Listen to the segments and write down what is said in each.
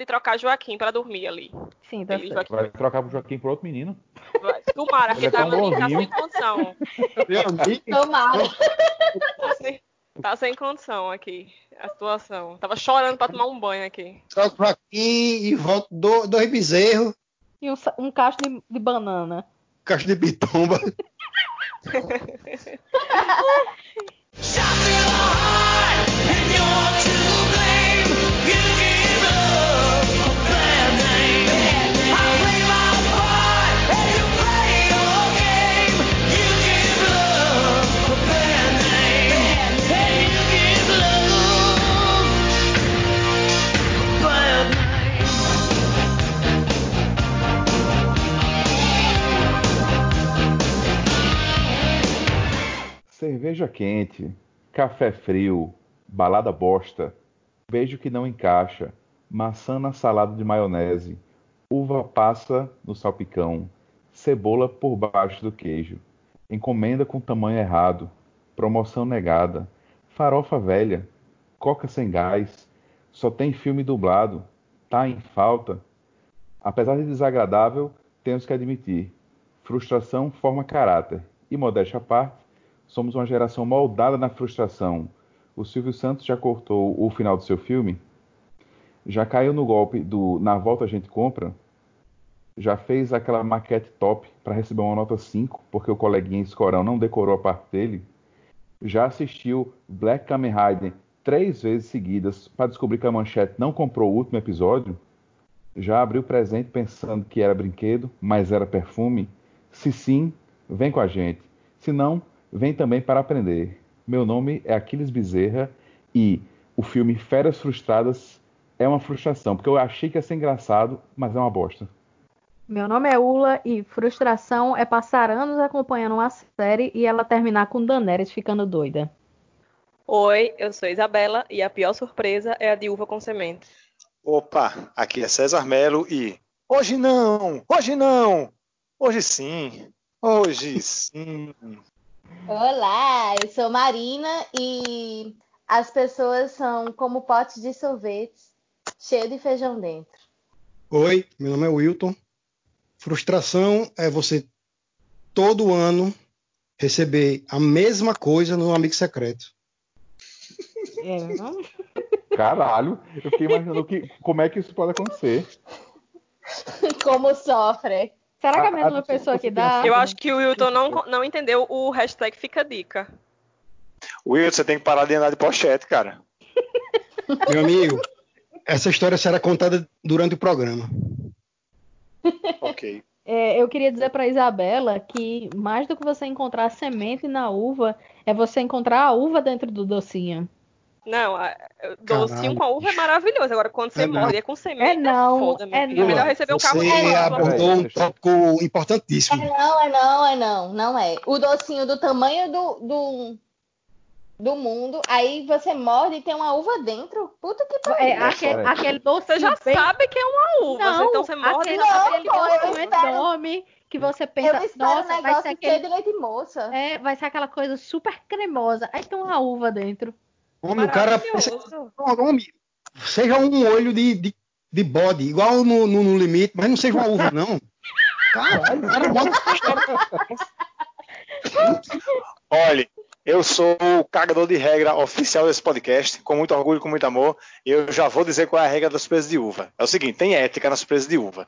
de trocar Joaquim pra dormir ali. Sim, tá certo. Joaquim, Vai trocar pro Joaquim por outro menino. vai. Tomara, Ele porque é tá, tá sem condição. Tomara. Tá sem, tá sem condição aqui a situação. Tava chorando pra tomar um banho aqui. troco pra aqui e volto do- dois bezerros, E um, um cacho de, de banana. caixa de bitomba. Cerveja quente, café frio, balada bosta, beijo que não encaixa, maçã na salada de maionese, uva passa no salpicão, cebola por baixo do queijo, encomenda com tamanho errado, promoção negada, farofa velha, coca sem gás, só tem filme dublado, tá em falta. Apesar de desagradável, temos que admitir, frustração forma caráter, e modéstia à parte, somos uma geração moldada na frustração. O Silvio Santos já cortou o final do seu filme? Já caiu no golpe do Na Volta a gente compra? Já fez aquela maquete top para receber uma nota 5 porque o coleguinha escorão não decorou a parte dele? Já assistiu Black Kamen Rider três vezes seguidas para descobrir que a manchete não comprou o último episódio? Já abriu presente pensando que era brinquedo, mas era perfume? Se sim, vem com a gente. Se não, vem também para aprender. Meu nome é Aquiles Bezerra e o filme Feras Frustradas é uma frustração, porque eu achei que ia ser engraçado, mas é uma bosta. Meu nome é Ula e frustração é passar anos acompanhando uma série e ela terminar com Daenerys ficando doida. Oi, eu sou Isabela e a pior surpresa é a de uva com semente. Opa, aqui é César Melo e hoje não, hoje não, hoje sim, hoje sim. Olá, eu sou Marina e as pessoas são como potes de sorvetes cheio de feijão dentro. Oi, meu nome é Wilton. Frustração é você todo ano receber a mesma coisa no amigo secreto. É, não? Caralho, eu fiquei imaginando que, como é que isso pode acontecer. Como sofre. Será que é a mesma ah, pessoa que dá? Eu acho que o Wilton não, não entendeu o hashtag Fica a Dica. Will, você tem que parar de andar de pochete, cara. Meu amigo, essa história será contada durante o programa. Ok. É, eu queria dizer para Isabela que mais do que você encontrar a semente na uva, é você encontrar a uva dentro do docinho. Não, Caralho, com a uva é maravilhoso. Agora, quando você É não. morde é com semente, É não, foda, é filho. É melhor não. receber o Você carro sua abordou um tópico É importantíssimo. não, é não, é não, não é. O docinho do tamanho do, do, do mundo, aí você morde e tem uma uva dentro. Puta que pariu. É, aquele, aquele docinho Você já bem- sabe que é uma uva, Não, então você morde aquele, Não, aquele docinho espero- enorme que você pensa, espero um nossa, vai negócio ser aquele, de leite moça. é, vai ser aquela coisa super cremosa. Aí tem uma uva dentro. Homem, o cara homem, seja um olho de, de, de bode, igual no, no, no limite, mas não seja uma uva, não. Caralho, o cara bota. Olha, eu sou o cagador de regra oficial desse podcast, com muito orgulho, com muito amor. E eu já vou dizer qual é a regra da surpresa de uva. É o seguinte: tem ética na surpresa de uva.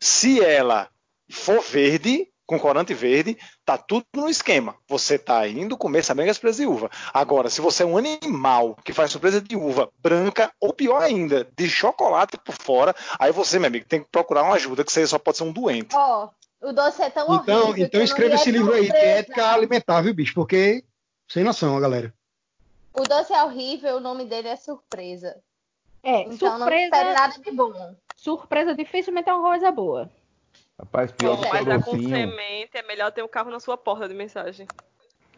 Se ela for verde, com corante verde, tá tudo no esquema. Você tá indo comer é surpresa de uva. Agora, se você é um animal que faz surpresa de uva branca, ou pior ainda, de chocolate por fora, aí você, meu amigo, tem que procurar uma ajuda, que você só pode ser um doente. Ó, o doce é tão Então, horrível. então escreva esse livro aí, que é surpresa. ética alimentar, viu, bicho? Porque, sem noção, ó, galera. O doce é horrível, o nome dele é surpresa. É, Então não espere surpresa, nada de bom. surpresa dificilmente é uma coisa boa. Rapaz, pior que o com semente, é melhor ter um carro na sua porta de mensagem.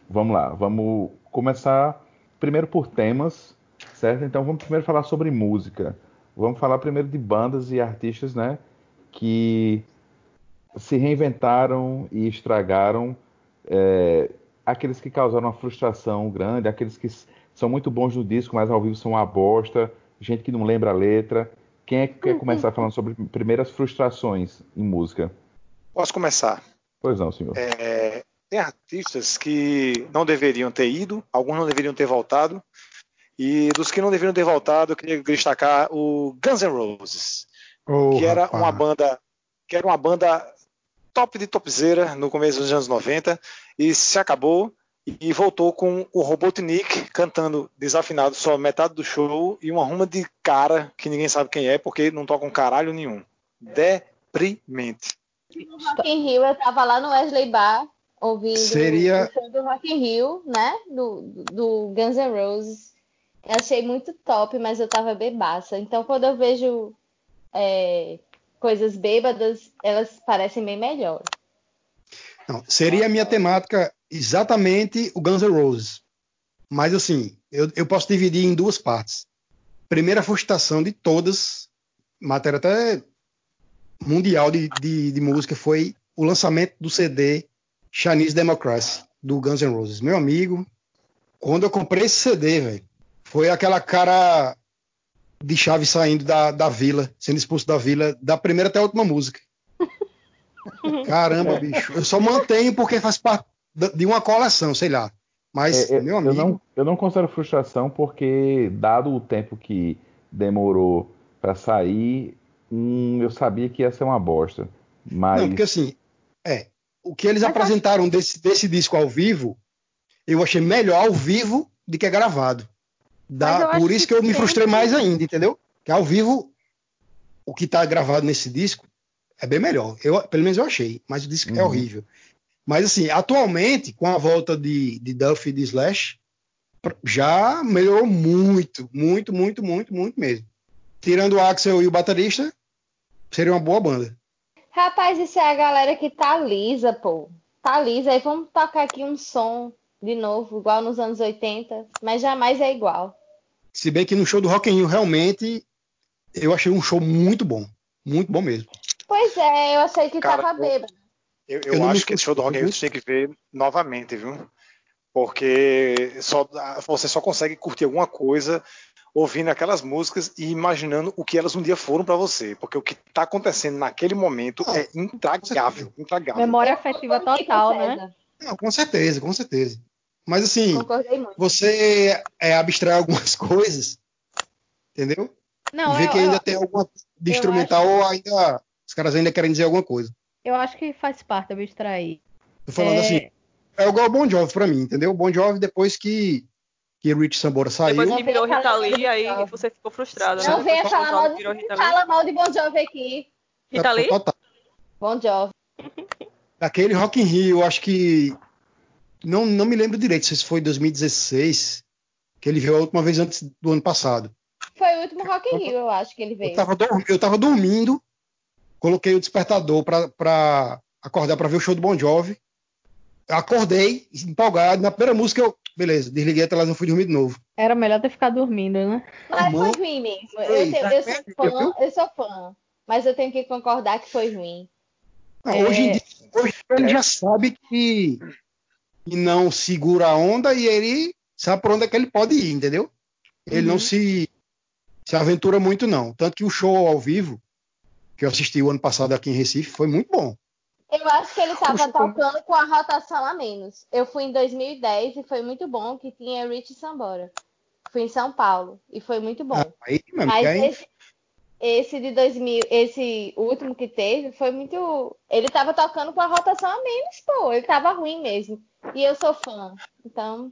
Vamos lá, vamos começar primeiro por temas, certo? Então vamos primeiro falar sobre música. Vamos falar primeiro de bandas e artistas, né? Que se reinventaram e estragaram. é, aqueles que causaram uma frustração grande, aqueles que são muito bons no disco, mas ao vivo são uma bosta, gente que não lembra a letra. Quem é que quer começar falando sobre primeiras frustrações em música? Posso começar? Pois não, senhor. É, tem artistas que não deveriam ter ido, alguns não deveriam ter voltado, e dos que não deveriam ter voltado, eu queria destacar o Guns N' Roses, Ô, que era rapaz. uma banda que era uma banda top de topzera no começo dos anos 90 e se acabou e voltou com o Robotnik cantando desafinado só metade do show e uma ruma de cara que ninguém sabe quem é porque não toca um caralho nenhum. Deprimente. No Rock in Rio, eu tava lá no Wesley Bar, ouvindo Seria- o show do Rock in Rio, né? Do, do Guns N' Roses. Eu achei muito top, mas eu tava bebaça. Então, quando eu vejo é, coisas bêbadas, elas parecem bem melhor. Não, seria a minha temática exatamente o Guns N' Roses. Mas assim, eu, eu posso dividir em duas partes. Primeira frustração de todas, matéria até mundial de, de, de música, foi o lançamento do CD Chinese Democracy, do Guns N' Roses. Meu amigo, quando eu comprei esse CD, velho, foi aquela cara de chave saindo da, da vila, sendo expulso da vila, da primeira até a última música. Caramba, bicho. Eu só mantenho porque faz parte de uma coleção, sei lá. Mas, É, é, meu eu, amigo, não, eu não considero frustração porque, dado o tempo que demorou pra sair, hum, eu sabia que ia ser uma bosta. Mas não, porque assim, é, o que eles apresentaram desse, desse disco ao vivo, eu achei melhor ao vivo do que é gravado. Eu acho por isso que, que eu me frustrei mais ainda, entendeu? Que ao vivo, o que tá gravado nesse disco é bem melhor. Eu, pelo menos eu achei, mas o disco é Uhum. horrível. Mas assim, atualmente, com a volta de, de Duff e de Slash, já melhorou muito, muito, muito, muito, muito mesmo. Tirando o Axel e o baterista, seria uma boa banda. Rapaz, isso é a galera que tá lisa, pô. Tá lisa. Aí vamos tocar aqui um som de novo, igual nos anos 80, mas jamais é igual. Se bem que no show do Rock in Rio, realmente, eu achei um show muito bom. Muito bom mesmo. Pois é, eu achei que Cara, tava bêbado. Eu, eu Eu acho que esse show do Rock in Rio você tem que ver novamente, viu? Porque só, você só consegue curtir alguma coisa ouvindo aquelas músicas e imaginando o que elas um dia foram pra você. Porque o que tá acontecendo naquele momento Ah, é intragável, intragável. Memória afetiva total, o né? Não, com certeza, com certeza. Mas assim, você é, abstrai algumas coisas, entendeu? Não, e vê eu, que ainda eu, tem alguma de instrumental ou ainda. Os caras ainda querem dizer alguma coisa. Eu acho que faz parte abstrair. Tô falando É, assim, é igual o Bon Jovi pra mim, entendeu? O Bon Jovi, depois que, que Rich Sambora saiu, Depois que virou venha Rita Lee, aí você ficou frustrada, né? Não venha Depois que falar mal de, Rita fala mal de Bon Jovi aqui. Rita Lee? total. Bon Jovi. Daquele Rock in Rio, eu acho que. Não, não me lembro direito se foi 2016, que ele veio a última vez antes do ano passado. Foi o último Rock in Rio, eu acho que ele Eu veio. tava, dor- eu tava dormindo, coloquei o despertador pra, pra acordar pra ver o show do Bon Jovi. Acordei, empolgado. Na primeira música eu. Beleza, desliguei a televisão e fui dormir de novo. Era melhor ter ficado dormindo, né? Mas Mano, foi ruim mesmo. Eu, tenho- tá eu sou fã, eu sou fã. Mas eu tenho que concordar que foi ruim. Não, É. Hoje em dia, hoje ele já sabe que, que não segura a onda e ele sabe por onde é que ele pode ir, entendeu? Ele Uhum. não se, se aventura muito, não. Tanto que o show ao vivo, que eu assisti o ano passado aqui em Recife, foi muito bom. Eu acho que ele estava tocando com a rotação a menos. Eu fui em 2010 e foi muito bom que tinha Rich Sambora. Fui em São Paulo e foi muito bom. Ah, aí, meu amigo, Mas aí- esse, esse de 2000, esse último que teve, foi muito. Ele tava tocando com a rotação a menos, pô. Ele tava ruim mesmo. E eu sou fã. Então,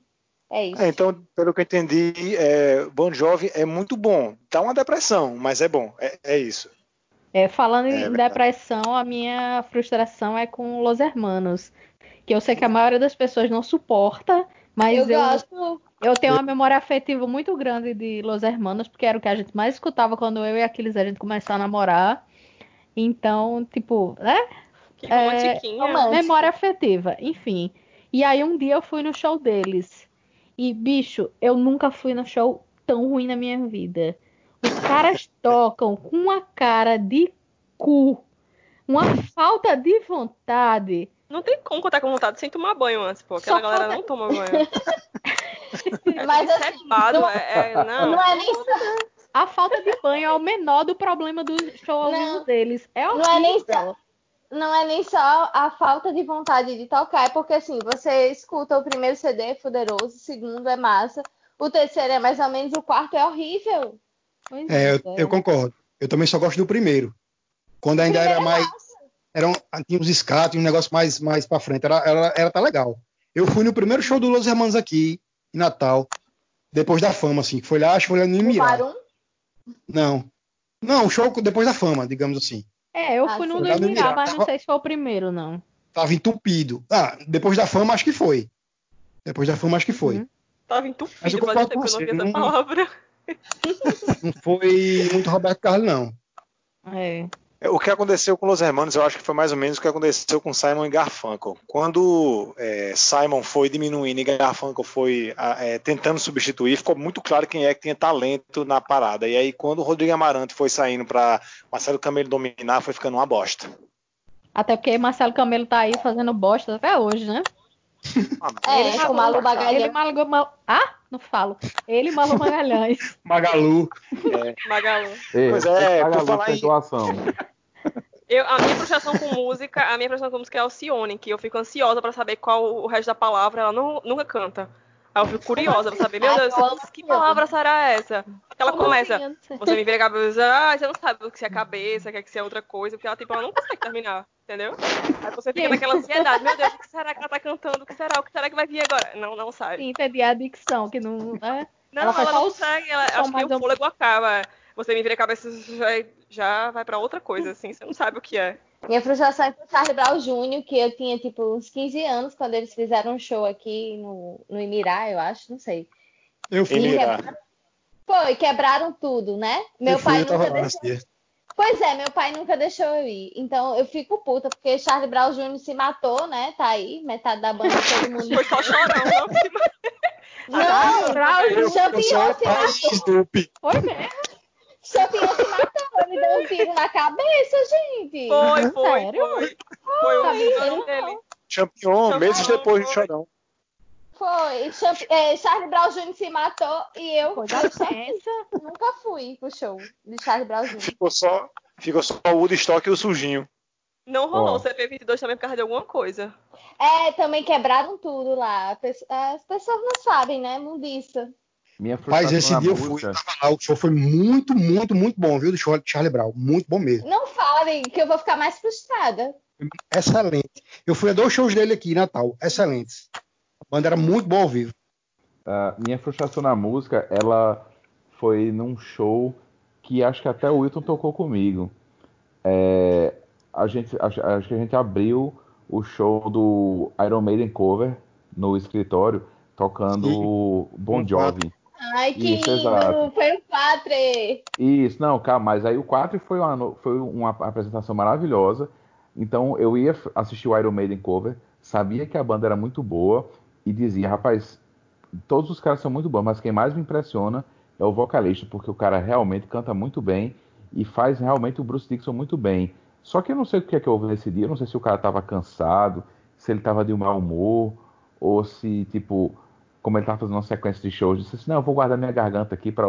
é isso. É, então, pelo que eu entendi, é, Bon Jovi é muito bom. Dá uma depressão, mas é bom. É, é isso. É, falando É em verdade. depressão, a minha frustração é com Los Hermanos. Que eu sei que a maioria das pessoas não suporta, mas eu eu, gosto. eu tenho uma memória afetiva muito grande de Los Hermanos, porque era o que a gente mais escutava quando eu e Aquiles a gente começou a namorar. Então, tipo, né? Que É. Memória afetiva, enfim. E aí um dia eu fui no show deles. E, bicho, eu nunca fui no show tão ruim na minha vida. Os caras tocam com uma cara de cu, uma falta de vontade. Não tem como contar com vontade sem tomar banho antes, pô. Aquela Só galera falta- não toma banho. É Mas assim, cepado, não- é, é- não. Não é nem só, A falta de banho é o menor do problema do show ao vivo deles. É Não é nem só, não é nem só a falta de vontade de tocar, é porque assim, você escuta o primeiro CD é poderoso, o segundo é massa, o terceiro é mais ou menos, o quarto é horrível. Pois É, eu, é. eu concordo. Eu também só gosto do primeiro. Quando ainda era Primeiro é mais. Era um, tinha uns skates, um negócio mais, mais pra frente. Era, era, era tá legal. Eu fui no primeiro show do Los Hermanos aqui, em Natal, depois da fama, assim, foi lá, acho que foi lá no O Imirar. Não. Não, show depois da fama, digamos assim. É, eu Ah, fui no do Imirar, mas não sei se foi o primeiro, não. Tava entupido. Ah, depois da fama, acho que foi. Depois da fama, acho que foi. Uhum. Tava Mas entupido, eu concordo tempo que eu não você, essa não- palavra. Não foi muito Roberto Carlos, não. É. O que aconteceu com Los Hermanos, eu acho que foi mais ou menos o que aconteceu com Simon e Garfunkel. Quando é, Simon foi diminuindo e Garfunkel foi é, tentando substituir, ficou muito claro quem é que tinha talento na parada. E aí, quando o Rodrigo Amarante foi saindo para Marcelo Camelo dominar, foi ficando uma bosta. Até porque Marcelo Camelo tá aí fazendo bosta até hoje, né? é, Ele com o Malu Ele Bagalhão. malgou mal... Ah, não falo. Ele e Malu Magalhães. Magalu. Magalu. Ei, Pois é, por falar fez em- doação. Eu, a minha frustração com música, a minha frustração com música é Alcione, que eu fico ansiosa pra saber qual o resto da palavra, ela não, nunca canta. Aí eu fico curiosa pra saber, meu Deus, que palavra será essa? Ela Como começa, assim? Você me vira a cabeça, ah, você não sabe o que é cabeça, quer que seja outra coisa, porque ela, tipo, ela não consegue terminar, entendeu? Aí você fica Sim. naquela ansiedade, meu Deus, o que será que ela tá cantando? O que será? O que será que vai vir agora? Não, não sabe. Sim, entendi a dicção, que não. É. Não, Ela ela, não consegue, ela, acho que o um- fôlego acaba. Você me vira a cabeça, já, já vai pra outra coisa, assim, você não sabe o que é. Minha frustração é com o Charlie Brown Jr., que eu tinha tipo uns 15 anos quando eles fizeram um show aqui no, no Imirá, eu acho, não sei. Eu fui. E quebraram- Foi, quebraram tudo, né? Meu eu fui, pai tava nunca deixou. Pois é, meu pai nunca deixou eu ir. Então eu fico puta, porque Charlie Brown Jr. se matou, né? Tá aí, metade da banda, todo mundo. Foi só chorão, não? Não, Brown o Champion se matou. Foi mesmo. Champion se matou, ele deu um tiro na cabeça, gente. Foi, foi, Sério? foi. Foi o vilão não. dele. Champion, meses depois de foi. Chorão. Foi. Champ- é, Charlie Brown Jr. se matou e eu, nunca fui pro show de Charlie Brown Jr. Ficou só, ficou só o Woodstock e o Sujinho. Não rolou o CP22 também por causa de alguma coisa. É, também quebraram tudo lá. As pessoas não sabem, né? Mundiça. Minha Mas esse dia eu fui, tava lá, o show foi muito, muito, muito bom, viu? Do show de Charlie Brown. Muito bom mesmo. Não falem que eu vou ficar mais frustrada. Excelente. Eu fui a dois shows dele aqui em Natal. Excelentes. A banda era muito boa ao vivo. ah, minha frustração na música, ela foi num show que acho que até o Wilton tocou comigo. É, a gente, acho, acho que a gente abriu o show do Iron Maiden cover no escritório, tocando Sim. Bon Jovi. Ai, que Isso, lindo! exato. Foi o Patre! Isso, não, calma, mas aí o 4 foi uma, foi uma apresentação maravilhosa. Então eu ia assistir o Iron Maiden cover, sabia que a banda era muito boa e dizia, rapaz, todos os caras são muito bons, mas quem mais me impressiona é o vocalista, porque o cara realmente canta muito bem e faz realmente o Bruce Dixon muito bem. Só que eu não sei o que é que houve nesse dia, eu não sei se o cara estava cansado, se ele estava de mau humor, ou se, tipo, como ele estava fazendo uma sequência de shows, disse assim, não, eu vou guardar minha garganta aqui para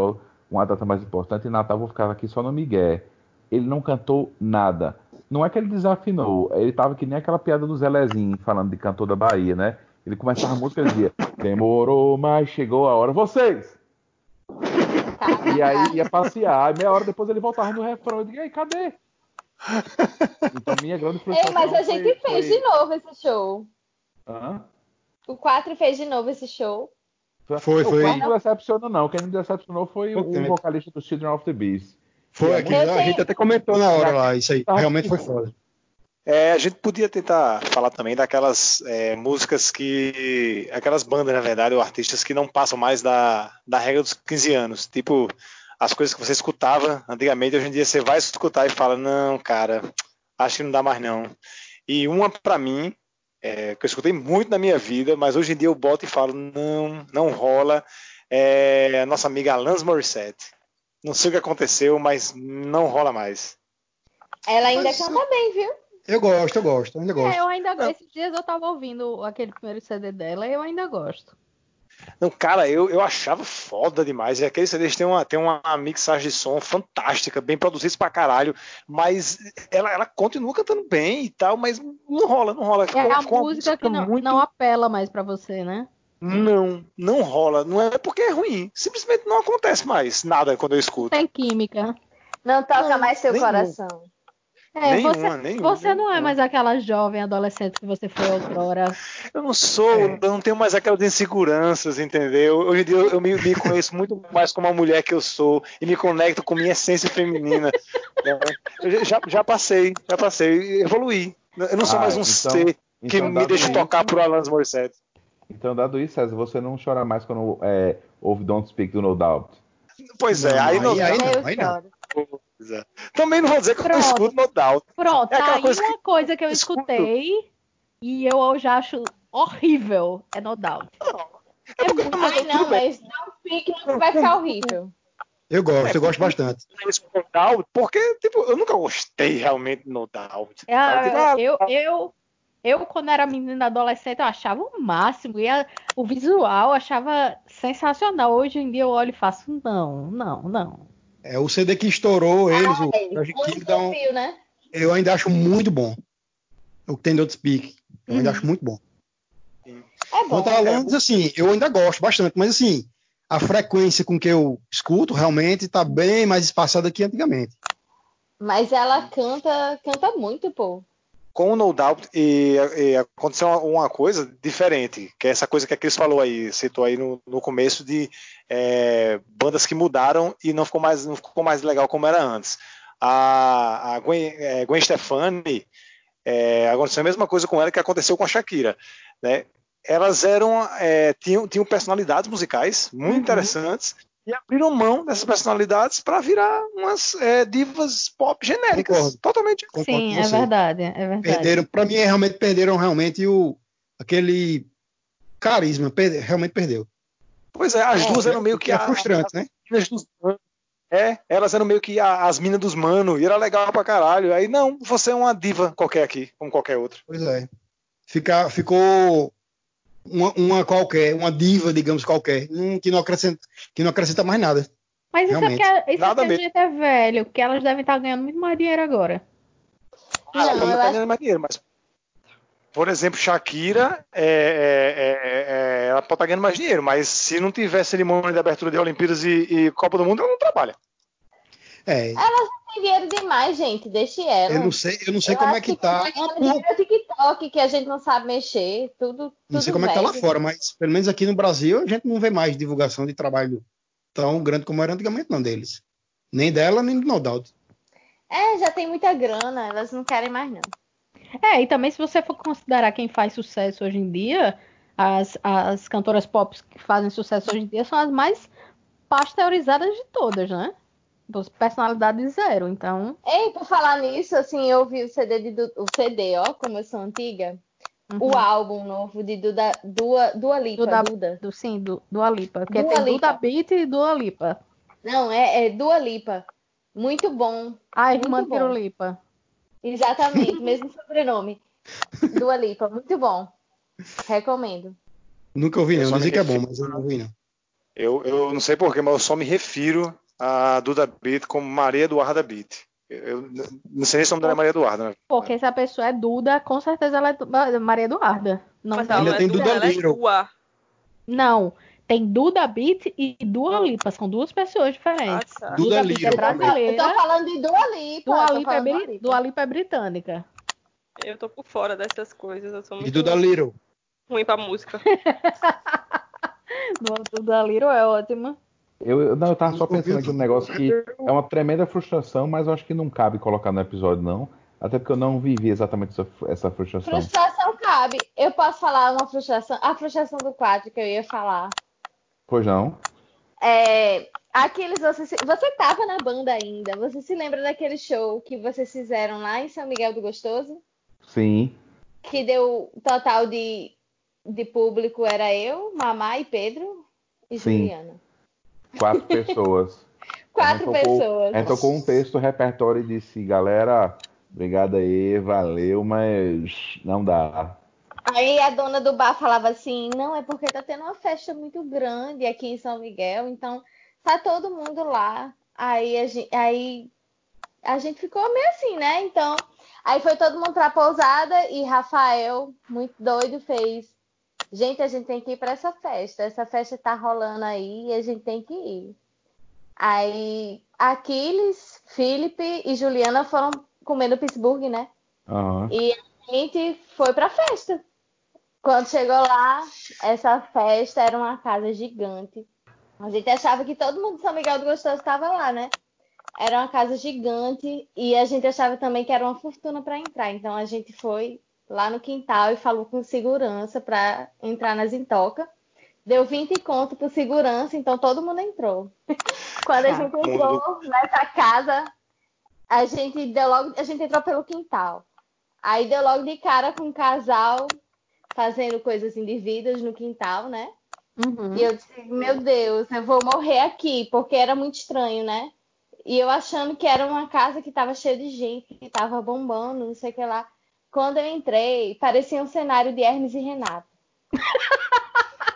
uma data mais importante, e Natal vou ficar aqui só no Miguel. Ele não cantou nada. Não é que ele desafinou, ele tava que nem aquela piada do Zelezinho, falando de cantor da Bahia, né? Ele começava a música e dizia, demorou, mas chegou a hora. Vocês! E aí ia passear, e meia hora depois ele voltava no refrão. Eu digo, e aí, cadê? Então minha grande Ei, frustração mas a foi- gente fez foi- de novo esse show. Hã? O 4 fez de novo esse show. Foi, o foi. Queen não decepcionou, não. Quem me decepcionou foi o, o vocalista do Children of the Beast. Foi aquilo, a tenho- gente até comentou na hora lá, isso aí. Realmente foi foda. É, a gente podia tentar falar também daquelas é, músicas que. aquelas bandas, na verdade, ou artistas que não passam mais da, da regra dos 15 anos. Tipo, as coisas que você escutava antigamente, hoje em dia você vai escutar e fala: não, cara, acho que não dá mais não. E uma pra mim, é, que eu escutei muito na minha vida, mas hoje em dia eu boto e falo: não, não rola. É a nossa amiga Alanis Morissette. Não sei o que aconteceu, mas não rola mais. Ela ainda Mas- canta bem, viu? Eu gosto, eu gosto, ainda É, gosto. eu ainda gosto. Esses dias eu tava ouvindo aquele primeiro CD dela e eu ainda gosto. Não, cara, eu, eu achava foda demais. E aqueles CDs têm uma, tem uma mixagem de som fantástica, bem produzidos pra caralho. Mas ela, ela continua cantando bem e tal, mas não rola, não rola. É a música que não, muito... não apela mais pra você, né? Não, não rola. Não é porque é ruim. Simplesmente não acontece mais nada quando eu escuto. Tem química. Não toca Não, mais seu nenhum. coração. É, Nenhuma, você, nenhuma, você não é nenhuma. mais aquela jovem adolescente que você foi outrora. Eu não sou, É. eu não tenho mais aquelas inseguranças, entendeu? Hoje em dia eu, eu me, me conheço muito mais como a mulher que eu sou e me conecto com minha essência feminina. né? Eu já, já passei, já passei, evoluí. Eu não sou Ah, mais um então- ser que então me deixa isso- tocar por Alanis Morissette. Então, dado isso, César, você não chora mais quando é, ouve Don't Speak do No Doubt. Pois é, aí não. aí- aí não, aí não. choro. Pois é. Também não vou dizer que eu não Pronto. escuto no doubt. Pronto, É tá aí coisa que uma coisa que eu escuto. escutei e eu já acho horrível. É no doubt. É muito Ai, não, mas não fique, não vai ficar horrível. Eu gosto, eu gosto bastante. Porque tipo, eu nunca gostei realmente no doubt. É, Tipo, ah, eu, eu, eu, quando era menina adolescente, eu achava o máximo. E a- o visual eu achava sensacional. Hoje em dia eu olho e faço, não, não, não. É o CD que estourou eles, o É, Kingdom, desafio, né? eu ainda acho muito bom. O que tem Don't Speak, eu ainda Uhum. acho muito bom. É bom. Quanto a Alanis, assim, eu ainda gosto bastante, mas assim, a frequência com que eu escuto realmente tá bem mais espaçada que antigamente. Mas ela canta, canta muito, pô. Com o No Doubt e, e aconteceu uma, uma coisa diferente, que é essa coisa que a Cris falou aí, citou aí no, no começo de é, bandas que mudaram e não ficou mais, não ficou mais legal como era antes. A, a Gwen, é, Gwen Stefani é, aconteceu a mesma coisa com ela que aconteceu com a Shakira, né? Elas eram é, tinham, tinham personalidades musicais muito Uhum. interessantes e abriram mão dessas personalidades para virar umas é, divas pop genéricas, Concordo. totalmente Concordo Sim, é verdade, é verdade. Perderam, para mim, realmente perderam realmente o aquele carisma, perde- realmente perdeu. Pois é, as É, duas eram meio que é a- frustrante, né? as dos. É, elas eram meio que a- as minas dos mano, e era legal pra caralho. Aí, não, você é uma diva qualquer aqui, como qualquer outra. Pois é. Fica, ficou uma, uma qualquer, uma diva, digamos, qualquer, hum, que, não acrescenta, que não acrescenta mais nada. Mas isso Realmente. é porque, isso é Nada porque a gente é velho, porque elas devem estar ganhando muito mais dinheiro agora. Ah, ela Não, tá ganhando mais dinheiro, mas. Por exemplo, Shakira, é, é, é, é, ela pode estar ganhando mais dinheiro, mas se não tiver cerimônia de abertura de Olimpíadas e, e Copa do Mundo, ela não trabalha. É, dinheiro demais, gente. Deixe ela. eu não sei, eu não sei Eu como é acho que tá. Ela dinheiro no TikTok, que a gente não sabe mexer. Tudo, tudo Não sei como é que tá lá velho. fora, mas pelo menos aqui no Brasil a gente não vê mais divulgação de trabalho tão grande como era antigamente, não, deles. Nem dela, nem do Nodaldo. É, já tem muita grana. Elas não querem mais, não. É, e também se você for considerar quem faz sucesso hoje em dia, as, as cantoras pop que fazem sucesso hoje em dia são as mais pasteurizadas de todas, né? Personalidade zero, então. Ei, por falar nisso, assim, eu ouvi o CD de Du- o CD, ó, como eu sou antiga. uhum, O álbum novo de Duda, Dua, Dua Lipa, Duda- Duda. do, sim, do, do Alipa. Porque Dua tem Lipa. Duda Beat e Dua Lipa. Não, é, é Dua Lipa. Muito bom. A Muito irmã. Pirulipa. Exatamente, mesmo sobrenome. Dua Lipa, muito bom. Recomendo. Nunca ouvi, Eu não. Dizem que é bom, mas eu não ouvi, não. Eu, eu não sei porquê, mas eu só me refiro a Duda Beat como Maria Eduarda Beat. Eu, eu não sei nem se o nome dela é Maria Eduarda, né? Porque se a pessoa é Duda, com certeza ela é Maria Eduarda. Não, Mas ela é tem Duda, Duda ela é não, tem Duda Beat e Dua Lipa. São duas pessoas Ah, diferentes. tá. Duda Duda Beat Little. é Eu brasileira. tô falando de Dua Lipa. Dua Lipa, é, Dua Lipa. Dua Lipa é britânica. Eu tô por fora dessas coisas. Eu sou E muito Duda Little. ruim pra música. Duda Little é ótima. Eu, eu- não, eu tava só pensando aqui Duda negócio que é uma tremenda frustração, mas eu acho que não cabe colocar no episódio, não. Até porque eu não vivi exatamente essa, essa frustração. Frustração cabe. Eu posso falar uma frustração? A frustração do quadro que eu ia falar. Pois não? É, aqueles você se- você tava na banda ainda. Você se lembra daquele show que vocês fizeram lá em São Miguel do Gostoso? Sim. Que deu total de, de público era eu, Mamá e Pedro e Sim. Juliana. Quatro pessoas. Quatro A pessoas. A gente tocou um texto, repertório e disse, galera, obrigado aí, valeu, mas não dá. Aí a dona do bar falava assim: não, é porque tá tendo uma festa muito grande aqui em São Miguel, então tá todo mundo lá. Aí a gente, aí a gente ficou meio assim, né? Então, aí foi todo mundo pra pousada e Rafael, muito doido, fez. Gente, a gente tem que ir para essa festa. Essa festa tá rolando aí e a gente tem que ir. Aí Aquiles, Felipe e Juliana foram comendo Pittsburgh, né? Aham. E a gente foi pra festa. Quando chegou lá, essa festa era uma casa gigante. A gente achava que todo mundo de São Miguel do Gostoso estava lá, né? Era uma casa gigante e a gente achava também que era uma fortuna para entrar. Então a gente foi lá no quintal e falou com segurança para entrar nas intocas. Deu 20 conto pro segurança, então todo mundo entrou. Quando a gente entrou nessa casa, a gente deu logo, a gente entrou pelo quintal. Aí deu logo de cara com um casal fazendo coisas indevidas no quintal, né? Uhum. E eu disse, meu Deus, eu vou morrer aqui, porque era muito estranho, né? E eu achando que era uma casa que estava cheia de gente, que estava bombando, não sei o que lá. Quando eu entrei, parecia um cenário de Hermes e Renato.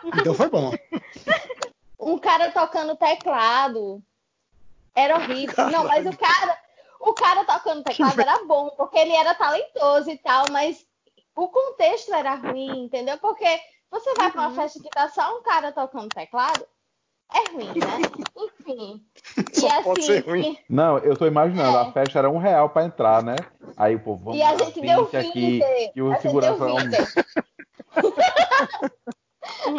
Então foi bom. Um cara tocando teclado. Era horrível. Não, mas o cara, o cara tocando teclado era bom, porque ele era talentoso e tal, mas o contexto era ruim, entendeu? Porque você vai para uma festa que tá só um cara tocando teclado, é ruim, né? Enfim. Só e pode assim, ser ruim. Não, eu tô imaginando, É. a festa era um real pra entrar, né? Aí o povo, vamos E a gente deu 20 aqui. 20. E o a gente segurança deu 20.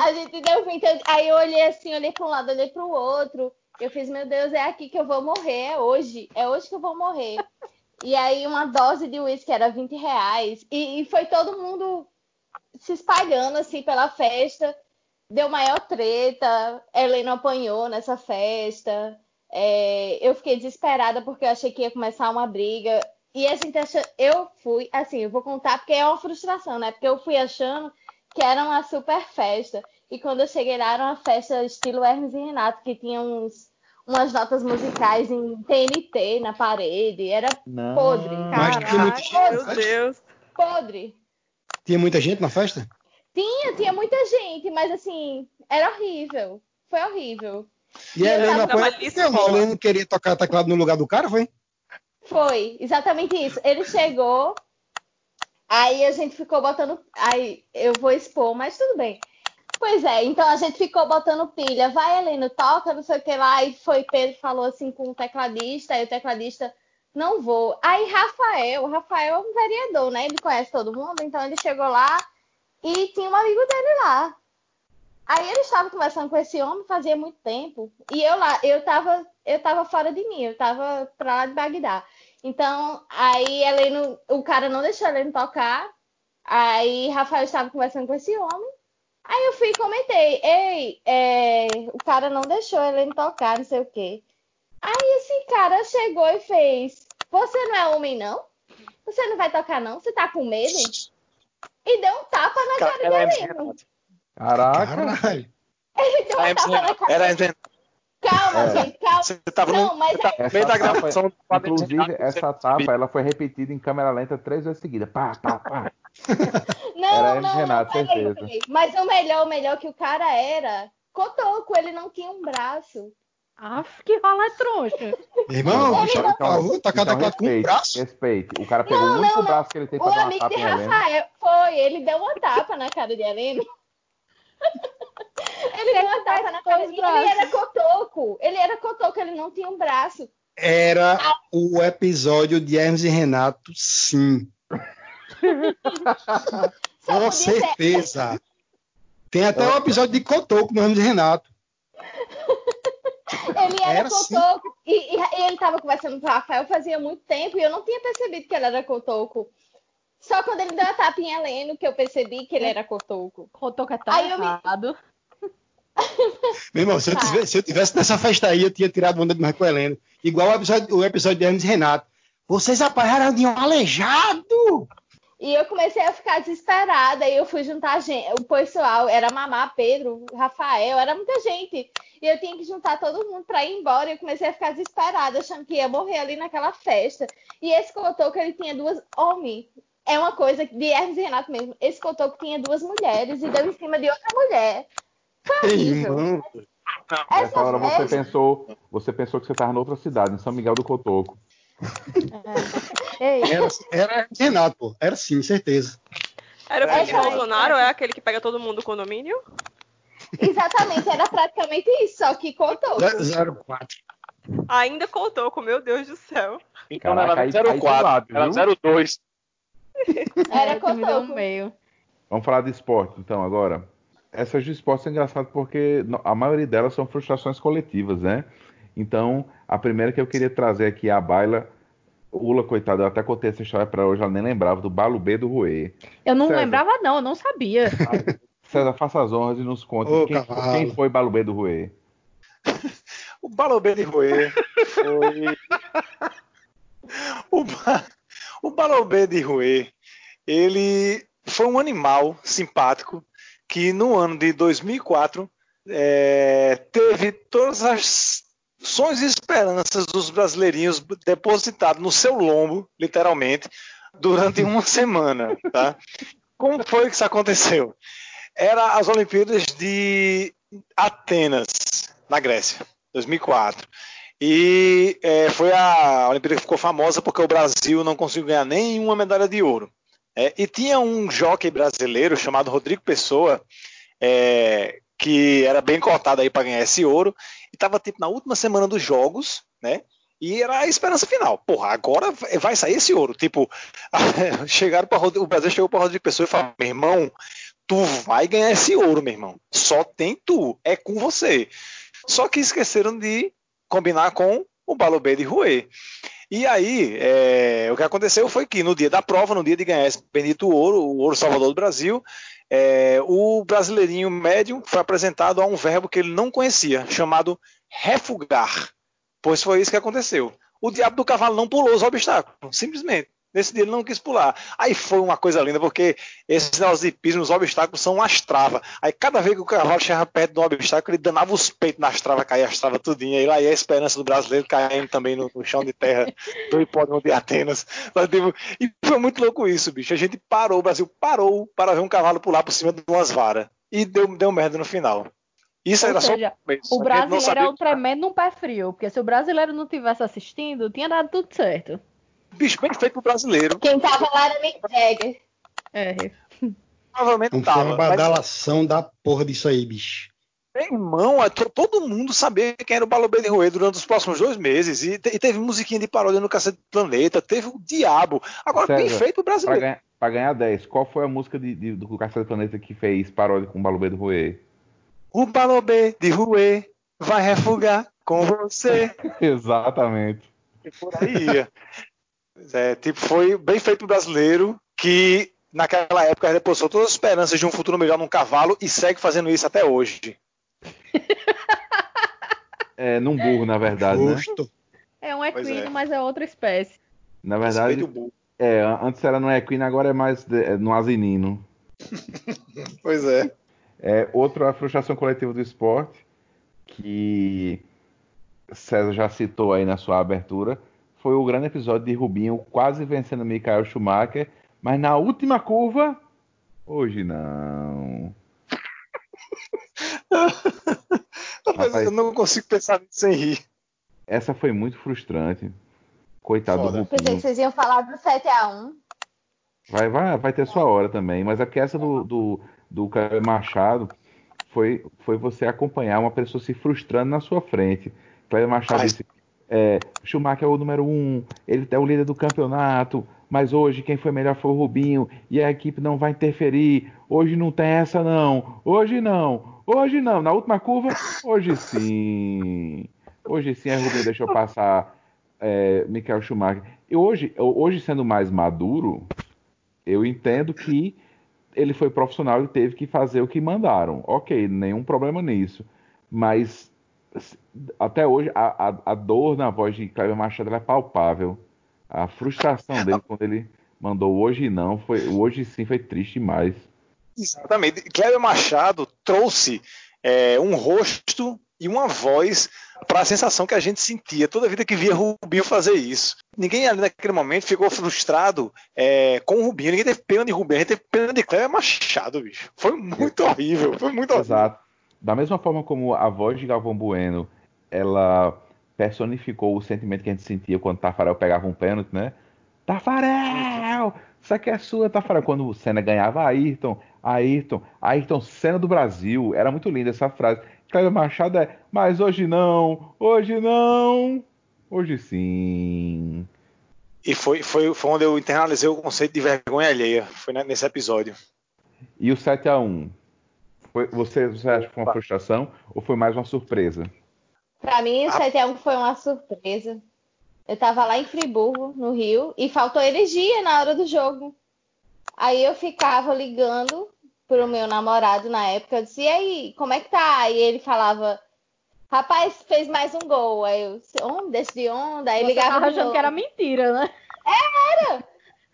a gente deu 20. Aí eu olhei assim, olhei para um lado, olhei para o outro. Eu fiz, meu Deus, é aqui que eu vou morrer, é hoje. É hoje que eu vou morrer. E aí uma dose de uísque era 20 reais. E, e foi todo mundo se espalhando assim pela festa. Deu maior treta. Helena apanhou nessa festa. É, eu fiquei desesperada porque eu achei que ia começar uma briga. E a gente acha... eu fui, assim, eu vou contar porque é uma frustração, né? Porque eu fui achando que era uma super festa. E quando eu cheguei lá, era uma festa estilo Hermes e Renato, que tinha uns, umas notas musicais em TNT na parede. Era Não. podre. Mas tinha muita gente podre. Tinha muita gente na festa? Tinha, tinha muita gente, mas assim, era horrível. Foi horrível. E a eu Helena tava a Helena queria tocar teclado no lugar do cara, foi? Foi, exatamente isso. Ele chegou, aí a gente ficou botando. Aí eu vou expor, mas tudo bem. Pois é, então a gente ficou botando pilha. Vai, Helena, toca, não sei o que lá. E foi Pedro falou assim com o tecladista, aí o tecladista, não vou. Aí Rafael, o Rafael é um vereador, né? Ele conhece todo mundo, então ele chegou lá e tinha um amigo dele lá. Aí ele estava conversando com esse homem fazia muito tempo. E eu lá, eu tava, eu tava fora de mim, eu tava pra lá de Bagdá. Então, aí Heleno, o cara não deixou Helena tocar. Aí Rafael estava conversando com esse homem. Aí eu fui e comentei, ei, é, o cara não deixou Helena tocar, não sei o quê. Aí esse cara chegou e fez, você não é homem, não? Você não vai tocar, não? Você tá com medo? E deu um tapa na Cara, cara era de Hermes e Helena. Renato. Caraca. Caralho. Ele deu Era um e tapa na Renato. cara Era dele. Calma, É. gente, calma. Você tava Não, no, mas você tava no meio da Essa tapa, gravação e inclusive, essa tapa ela foi repetida em câmera lenta três vezes seguida. Pá, pá, pá. Não, Era não, não, Renato, peraí, certeza. peraí. Mas o melhor, o melhor que o cara era, cotoco, ele não tinha um braço. Aff, que rola trouxa. Irmão, Ele não- eu falar, vou tocar Então, teclado com um respeite, braço. respeite. O cara pegou Não, o único não, braço que ele tem pra O dar uma amigo tapa de em Helena. Rafael foi, ele deu uma tapa na cara de Helena. Ele deu uma tapa na cara de Ele era cotoco. Ele era cotoco, ele não tinha um braço. Era o episódio de Hermes e Renato, sim. Com podia ser- certeza. Tem até um episódio de Cotoco no Hermes e Renato. Ele era, Era sim. cotoco. E, e- e ele tava conversando com o Rafael fazia muito tempo e eu não tinha percebido que ele era cotoco. Só quando ele deu a tapa em Heleno que eu percebi que ele era cotoco. Cotoca tá Aí eu me- errado. Meu irmão, se eu, tivesse, se eu tivesse nessa festa aí, eu tinha tirado onda demais com o Heleno. Igual o episódio, o episódio de Hermes e Renato. Vocês apanharam de um aleijado! E eu comecei a ficar desesperada e eu fui juntar gente, o pessoal, era Mamá, Pedro, Rafael, era muita gente. E eu tinha que juntar todo mundo para ir embora. E eu comecei a ficar desesperada, achando que ia morrer ali naquela festa. E esse cotoco, ele tinha duas homens. é uma coisa de Hermes e Renato mesmo. Esse cotoco tinha duas mulheres e deu em cima de outra mulher. Horrível. Irmão, Nessa hora você pensou, você pensou que você estava noutra cidade, em São Miguel do Cotoco. Ei, era, era Renato, pô. Era sim, certeza. Era o É, Felipe cara. Bolsonaro, é aquele que pega todo mundo do condomínio? Exatamente, era praticamente isso, só que cotoco. 04. Ainda Cotoco, meu Deus do céu. Então Caraca, era aí tem 04, lado, era viu? 02. Era é, deu no meio. Vamos falar de esporte, então, agora. Essas de esporte são engraçadas porque a maioria delas são frustrações coletivas, né? Então, a primeira que eu queria trazer aqui é a baila. Ula, coitada, eu até contei essa história pra hoje, ela nem lembrava, do Balubê do Ruê. Eu não César. lembrava, não, eu não sabia. César, faça as honras e nos conte Ô, quem, quem foi Balubê do Ruê. O Balobê de Rouê foi. o, ba... o Balobê de Rouê, ele foi um animal simpático que no ano de 2004 é, teve todas as sonhos e esperanças dos brasileirinhos depositados no seu lombo, literalmente, durante uma semana. Tá? Como foi que isso aconteceu? Era as Olimpíadas de Atenas, na Grécia. 2004. E é, foi a Olimpíada que ficou famosa porque o Brasil não conseguiu ganhar nenhuma medalha de ouro. É, e tinha um jockey brasileiro chamado Rodrigo Pessoa, é, que era bem cotado aí para ganhar esse ouro, e estava tipo na última semana dos jogos, né? E era a esperança final. Porra, agora vai sair esse ouro. Tipo, chegaram para o Brasil chegou para Rodrigo Pessoa e falou: meu irmão, tu vai ganhar esse ouro, meu irmão. Só tem tu, é com você. Só que esqueceram de combinar com o Balobê de Rouet. E aí, é, o que aconteceu foi que no dia da prova, no dia de ganhar esse bendito ouro, o ouro Salvador do Brasil, é, o brasileirinho médium foi apresentado a um verbo que ele não conhecia, chamado refugar. Pois foi isso que aconteceu. O diabo do cavalo não pulou os obstáculos, simplesmente. Nesse dia ele não quis pular. Aí foi uma coisa linda, porque esses pismo, os obstáculos são umas travas. Aí cada vez que o cavalo chegava perto de um obstáculo, ele danava os peitos nas travas, caía as travas tudinho. E lá ia a esperança do brasileiro caindo também no, no chão de terra do hipódromo de Atenas. Mas, tipo, e foi muito louco isso, bicho. A gente parou, o Brasil parou para ver um cavalo pular por cima de umas varas. E deu, deu merda no final. Isso Ou era seja, só começo. O gente não brasileiro é o um tremendo num pé frio, porque se o brasileiro não tivesse assistindo, tinha dado tudo certo. Bicho, bem feito pro brasileiro. Quem tava lá era Mick Jagger. É. Provavelmente Não foi tava. uma mas- badalação da porra disso aí, bicho. Meu irmão, é to- todo mundo sabia quem era o Balobê de Rouet durante os próximos dois meses. E, te- e teve musiquinha de paródia no Cacete do Planeta, teve o Diabo. Agora, bem César, feito o Pra brasileiro. ganhar, pra ganhar 10, qual foi a música de, de- do Cacete do Planeta que fez paródia com o Balubê do Ruê? O Balobê de Rouet vai refugar com você. Exatamente. E por aí É, tipo, foi bem feito o brasileiro que naquela época depositou todas as esperanças de um futuro melhor num cavalo e segue fazendo isso até hoje. É, num burro, na verdade, né? Justo. É um equino, é. mas é outra espécie. Na verdade, é, antes era no equino, agora é mais de- é no asinino. Pois é. É, outra frustração coletiva do esporte, que César já citou aí na sua abertura, foi o grande episódio de Rubinho quase vencendo Michael Schumacher, mas na última curva, hoje não. Rapaz, eu não consigo pensar nisso sem rir. Essa foi muito frustrante. Coitado Foda. do Pensei que Rubinho. vocês iam falar do 7x1. Vai, vai, vai ter sua hora também, mas é porque essa do, do, do Cleber Machado foi, foi você acompanhar uma pessoa se frustrando na sua frente. Cleber Machado disse: é, Schumacher é o número um, ele é o líder do campeonato, mas hoje quem foi melhor foi o Rubinho e a equipe não vai interferir. Hoje não tem essa, não. Hoje não. Hoje não. Na última curva, hoje sim. Hoje sim, a Rubinho deixou passar é, Michael Schumacher. E hoje, hoje, sendo mais maduro, eu entendo que ele foi profissional e teve que fazer o que mandaram. Ok, nenhum problema nisso. Mas até hoje a, a- a dor na voz de Cleber Machado é palpável. A frustração dele quando ele mandou hoje não, foi hoje sim foi triste demais. Exatamente. Kleber Machado trouxe é, um rosto e uma voz para a sensação que a gente sentia toda vida que via Rubinho fazer isso. Ninguém ali naquele momento ficou frustrado é, com o Rubinho, ninguém teve pena de Rubinho, a gente teve pena de Cleber Machado, bicho. Foi muito horrível, foi muito horrível. Exato. Da mesma forma como a voz de Galvão Bueno, ela personificou o sentimento que a gente sentia quando Tafarel pegava um pênalti, né? Tafarel! Isso aqui é sua, Tafarel. Quando o Senna ganhava, Ayrton, Ayrton, Ayrton, Senna do Brasil. Era muito linda essa frase. Cléber Machado é, mas hoje não, hoje não, hoje sim. E foi, foi, foi onde eu internalizei o conceito de vergonha alheia. Foi nesse episódio. E o 7x1? Foi, você, você acha que foi uma frustração ou foi mais uma surpresa? Pra mim, o 7x1 foi uma surpresa. Eu tava lá em Friburgo, no Rio, e faltou energia na hora do jogo. Aí eu ficava ligando pro meu namorado na época, eu disse, e aí, como é que tá? E ele falava, rapaz, fez mais um gol. Aí eu, homem, desce de onda. Aí Você ligava tava achando que era mentira, né? Era!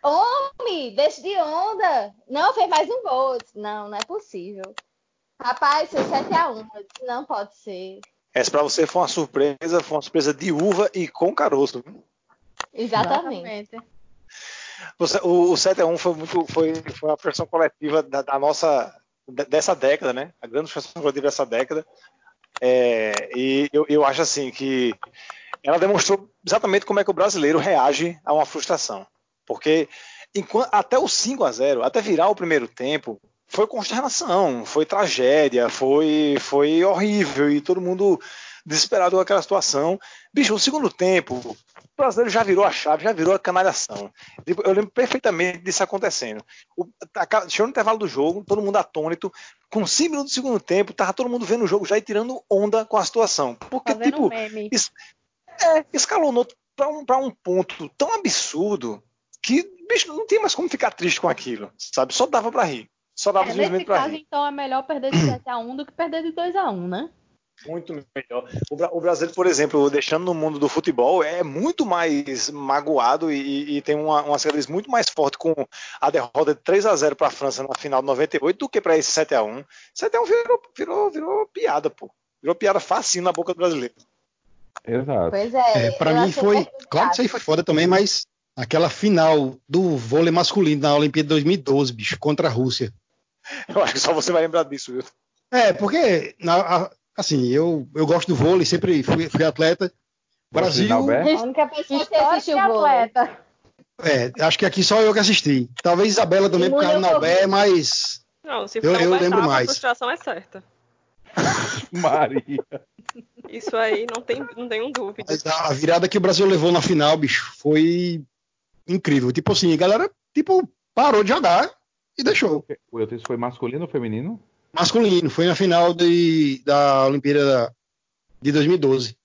Homem, deixa de onda. Não, fez mais um gol. Eu disse, não, não é possível. Rapaz, foi 7x1. Eu disse, não pode ser. Essa pra você foi uma surpresa, foi uma surpresa de uva e com caroço. Exatamente. O, o 7x1 foi muito foi, foi uma frustração coletiva da, da nossa de- dessa década, né? A grande frustração coletiva dessa década. É, e eu, eu acho assim que ela demonstrou exatamente como é que o brasileiro reage a uma frustração. Porque enquanto, até o 5 a 0 até virar o primeiro tempo, foi consternação, foi tragédia, foi, foi horrível e todo mundo desesperado com aquela situação. Bicho, o segundo tempo, o brasileiro já virou a chave, já virou a canalhação. Tipo, Eu lembro perfeitamente disso acontecendo. O, chegou no intervalo do jogo, todo mundo atônito. Com 5 minutos do segundo tempo, tava todo mundo vendo o jogo já e tirando onda com a situação. Porque, Fazendo tipo, um es- é, escalonou pra um, pra um ponto tão absurdo que, bicho, não tinha mais como ficar triste com aquilo, sabe? Só dava pra rir. Só dava É, simplesmente nesse pra caso, rir. então, é melhor perder de 7x1 do que perder de 2x1, né? Muito melhor. O, o Brasil, por exemplo, deixando no mundo do futebol, é muito mais magoado e, e tem uma, uma cicatriz muito mais forte com a derrota de 3 a 0 para a França na final de 98 do que para esse 7 a 1 7 a 1 virou, virou, virou piada, pô. Virou piada facinho na boca do brasileiro. Exato. Pois é. É, pra eu mim achei foi. Claro que isso aí foi foda também, mas aquela final do vôlei masculino na Olimpíada de 2012, bicho, contra a Rússia. Eu acho que só você vai lembrar disso, viu? É, porque, na- a- assim, eu, eu gosto do vôlei, sempre fui, fui atleta. Brasil, Nalber? A única pessoa que assistiu vôlei. atleta. é, acho que aqui só eu que assisti. Talvez Isabela também, por causa do Nalber, mas Não, se Eu- for eu lembro a mais. frustração é certa. Maria. Isso aí não tem, não tenho dúvida. Mas a a virada que o Brasil levou na final, bicho, foi incrível. Tipo assim, a galera, tipo, parou de jogar e deixou. O Eutis foi masculino ou feminino? Masculino, foi na final de, da Olimpíada de 2012.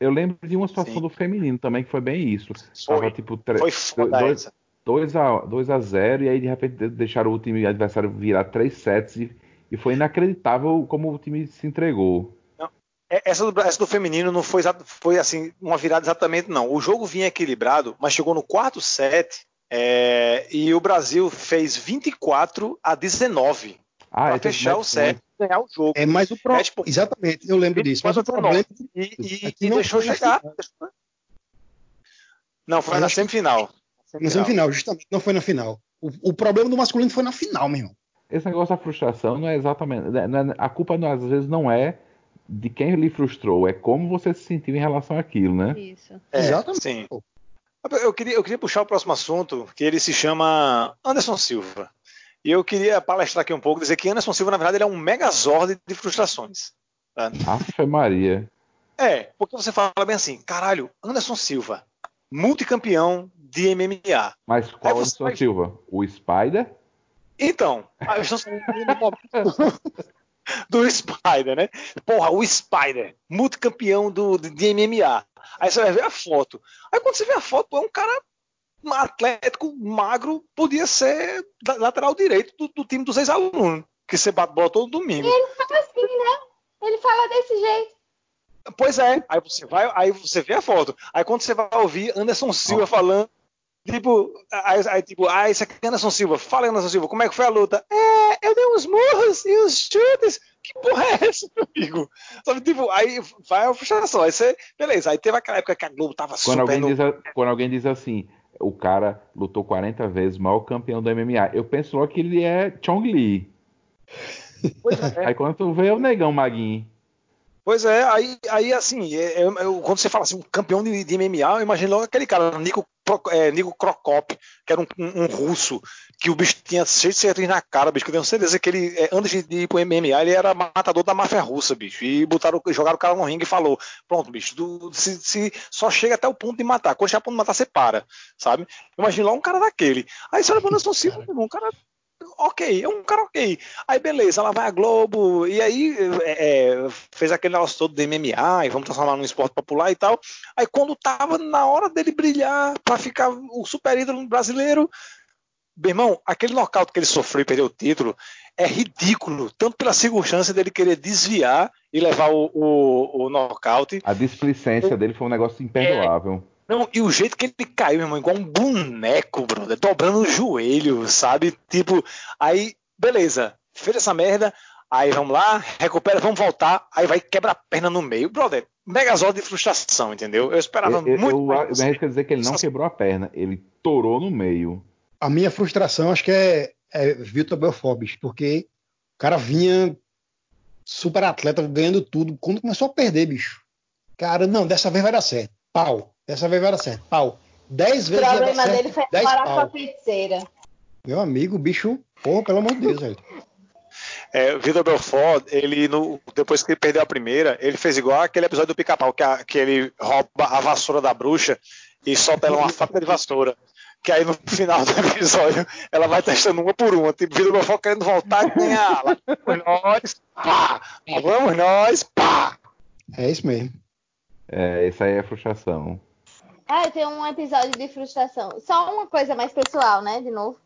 Eu lembro de uma situação Sim. do feminino também, que foi bem isso. Foi. Tava tipo tre- Foi foda dois- essa. 2 a 2 a 0 e aí de repente de- deixaram o time adversário virar 3 sets e, e foi inacreditável como o time se entregou. É, Essa do, essa do feminino não foi, foi assim uma virada exatamente, não. O jogo vinha equilibrado, mas chegou no quarto set é, e o Brasil fez 24 a 19 Ah, para esse fechar o match set e ganhar o jogo. É, mas o pro... É, tipo, Exatamente, eu lembro disso. Mas o 24 a problema E, e- Aqui e não deixou chegar. final. Não, foi Mas na acho que- semifinal. na semifinal, justamente, não foi na final. O, o problema do masculino foi na final, meu irmão. Esse negócio da frustração não é exatamente. não é- não é- a culpa não, às vezes não é de quem lhe frustrou, é como você se sentiu em relação àquilo, né? Isso. É, Exatamente. sim. Pô. Eu queria, eu queria puxar o próximo assunto, que ele se chama Anderson Silva. E eu queria palestrar aqui um pouco, dizer que Anderson Silva, na verdade, ele é um megazord de frustrações. Afe Maria. É, porque você fala bem assim, caralho, Anderson Silva, multicampeão de MMA. Mas qual Anderson vai- Silva? O Spider? Então, a estamos falando do Spider, né? Porra, o Spider, multicampeão do, de, MMA. Aí você vai ver a foto. Aí quando você vê a foto, é um cara atlético, magro, podia ser da- lateral direito do, do time dos ex-alunos, que você bate bola todo domingo. Fala assim, né? Ele fala desse jeito. Pois é, aí você vai, aí você vê a foto. Aí quando você vai ouvir Anderson Silva falando, tipo, aí, aí, tipo, ah, esse aqui é Anderson Silva, fala Anderson Silva, como é que foi a luta? É, eu dei uns murros e uns chutes. Que porra é essa? isso, meu amigo. Sabe, tipo, aí vai a frustração. Aí você, beleza, aí teve aquela época que a Globo tava Quando super alguém, no... diz, a- quando alguém diz assim, o cara lutou 40 vezes, maior campeão do MMA, eu penso logo que ele é Chong Li. É. Aí quando tu vê é o negão Maguinho. Pois é, aí, aí assim, é- é- é- quando você fala assim, um campeão de, de MMA, eu imagino logo aquele cara, Nico, é, Nico Krokop, que era um, um- um russo, que o bicho tinha cheio de cicatriz na cara, bicho, que eu tenho certeza que ele, é, antes de, ir pro MMA, ele era matador da máfia russa, bicho, e botaram, jogaram o cara no ringue e falou, pronto, bicho, tu- se, se só chega até o ponto de matar, quando chegar ao ponto de matar, você para, sabe? Imagina logo um cara daquele. Aí você olha pra Anderson Silva, um cara ok, é um cara ok. Aí beleza, ela vai à Globo, e aí é, é, fez aquele negócio todo do MMA, e vamos transformar num esporte popular e tal. Aí quando tava na hora dele brilhar pra ficar o super ídolo brasileiro, meu irmão, aquele nocaute que ele sofreu e perdeu o título é ridículo, tanto pela circunstância dele querer desviar e levar o, o, o nocaute, A displicência dele foi um negócio imperdoável. Não, e o jeito que ele caiu, meu irmão, igual um boneco, brother, dobrando o joelho, sabe? Tipo, aí, beleza, fez essa merda, aí vamos lá, recupera, vamos voltar, aí vai quebrar a perna no meio, brother. Megazord de frustração, entendeu? Eu esperava Eu, muito eu, mais eu me arrisco dizer que ele não quebrou a perna, ele torou no meio. A minha frustração acho que é, é Vitor Belfort, bicho, porque o cara vinha super atleta, ganhando tudo. Quando começou a perder, bicho. Cara, não, dessa vez vai dar certo. Pau. Dessa vez vai dar certo. Pau. Dez O vezes dar problema certo. dele foi dez morar com a pau. pizzeira. Meu amigo, o bicho, porra, pelo amor de Deus, velho. É, o Vitor Belfort, ele, no- depois que ele perdeu a primeira, ele fez igual aquele episódio do pica-pau, que, a- que ele rouba a vassoura da bruxa e solta ela uma faca de vassoura. Que aí no final do episódio ela vai testando uma por uma. Tipo, Vitor Belfort querendo voltar e ganhar. Lá vamos nós, pá! Lá vamos nós, pá! É isso mesmo. É, essa aí é a frustração. Ah, tem um episódio de frustração. Só uma coisa mais pessoal, né? De novo.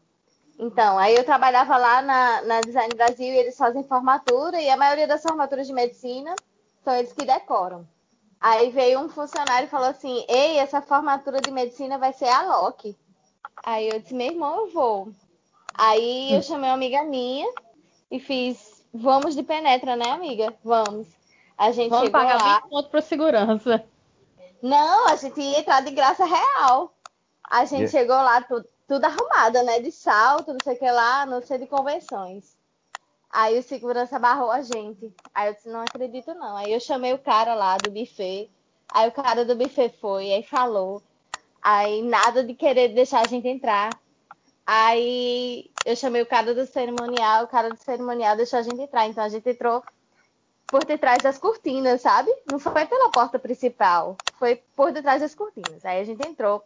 Então, aí eu trabalhava lá na, na Design Brasil e eles fazem formatura, e a maioria das formaturas de medicina são eles que decoram. Aí veio um funcionário e falou assim: Ei, essa formatura de medicina vai ser a Loki. Aí eu disse: Meu irmão, eu vou. Aí eu chamei uma amiga minha e fiz: Vamos de penetra, né, amiga? Vamos. A gente Vamos chegou pagar lá. 20 pontos para segurança. Não, a gente ia entrar de graça real. A gente Yeah. chegou lá tudo, tudo arrumada, né? De salto, não sei o que lá, não sei de convenções. Aí o segurança barrou a gente. Aí eu disse, não acredito não. Aí eu chamei o cara lá do buffet. Aí o cara do buffet foi, aí falou. Aí nada de querer deixar a gente entrar. Aí eu chamei o cara do cerimonial, o cara do cerimonial deixou a gente entrar. Então a gente entrou por detrás das cortinas, sabe? Não foi pela porta principal, foi por detrás das cortinas. Aí a gente entrou.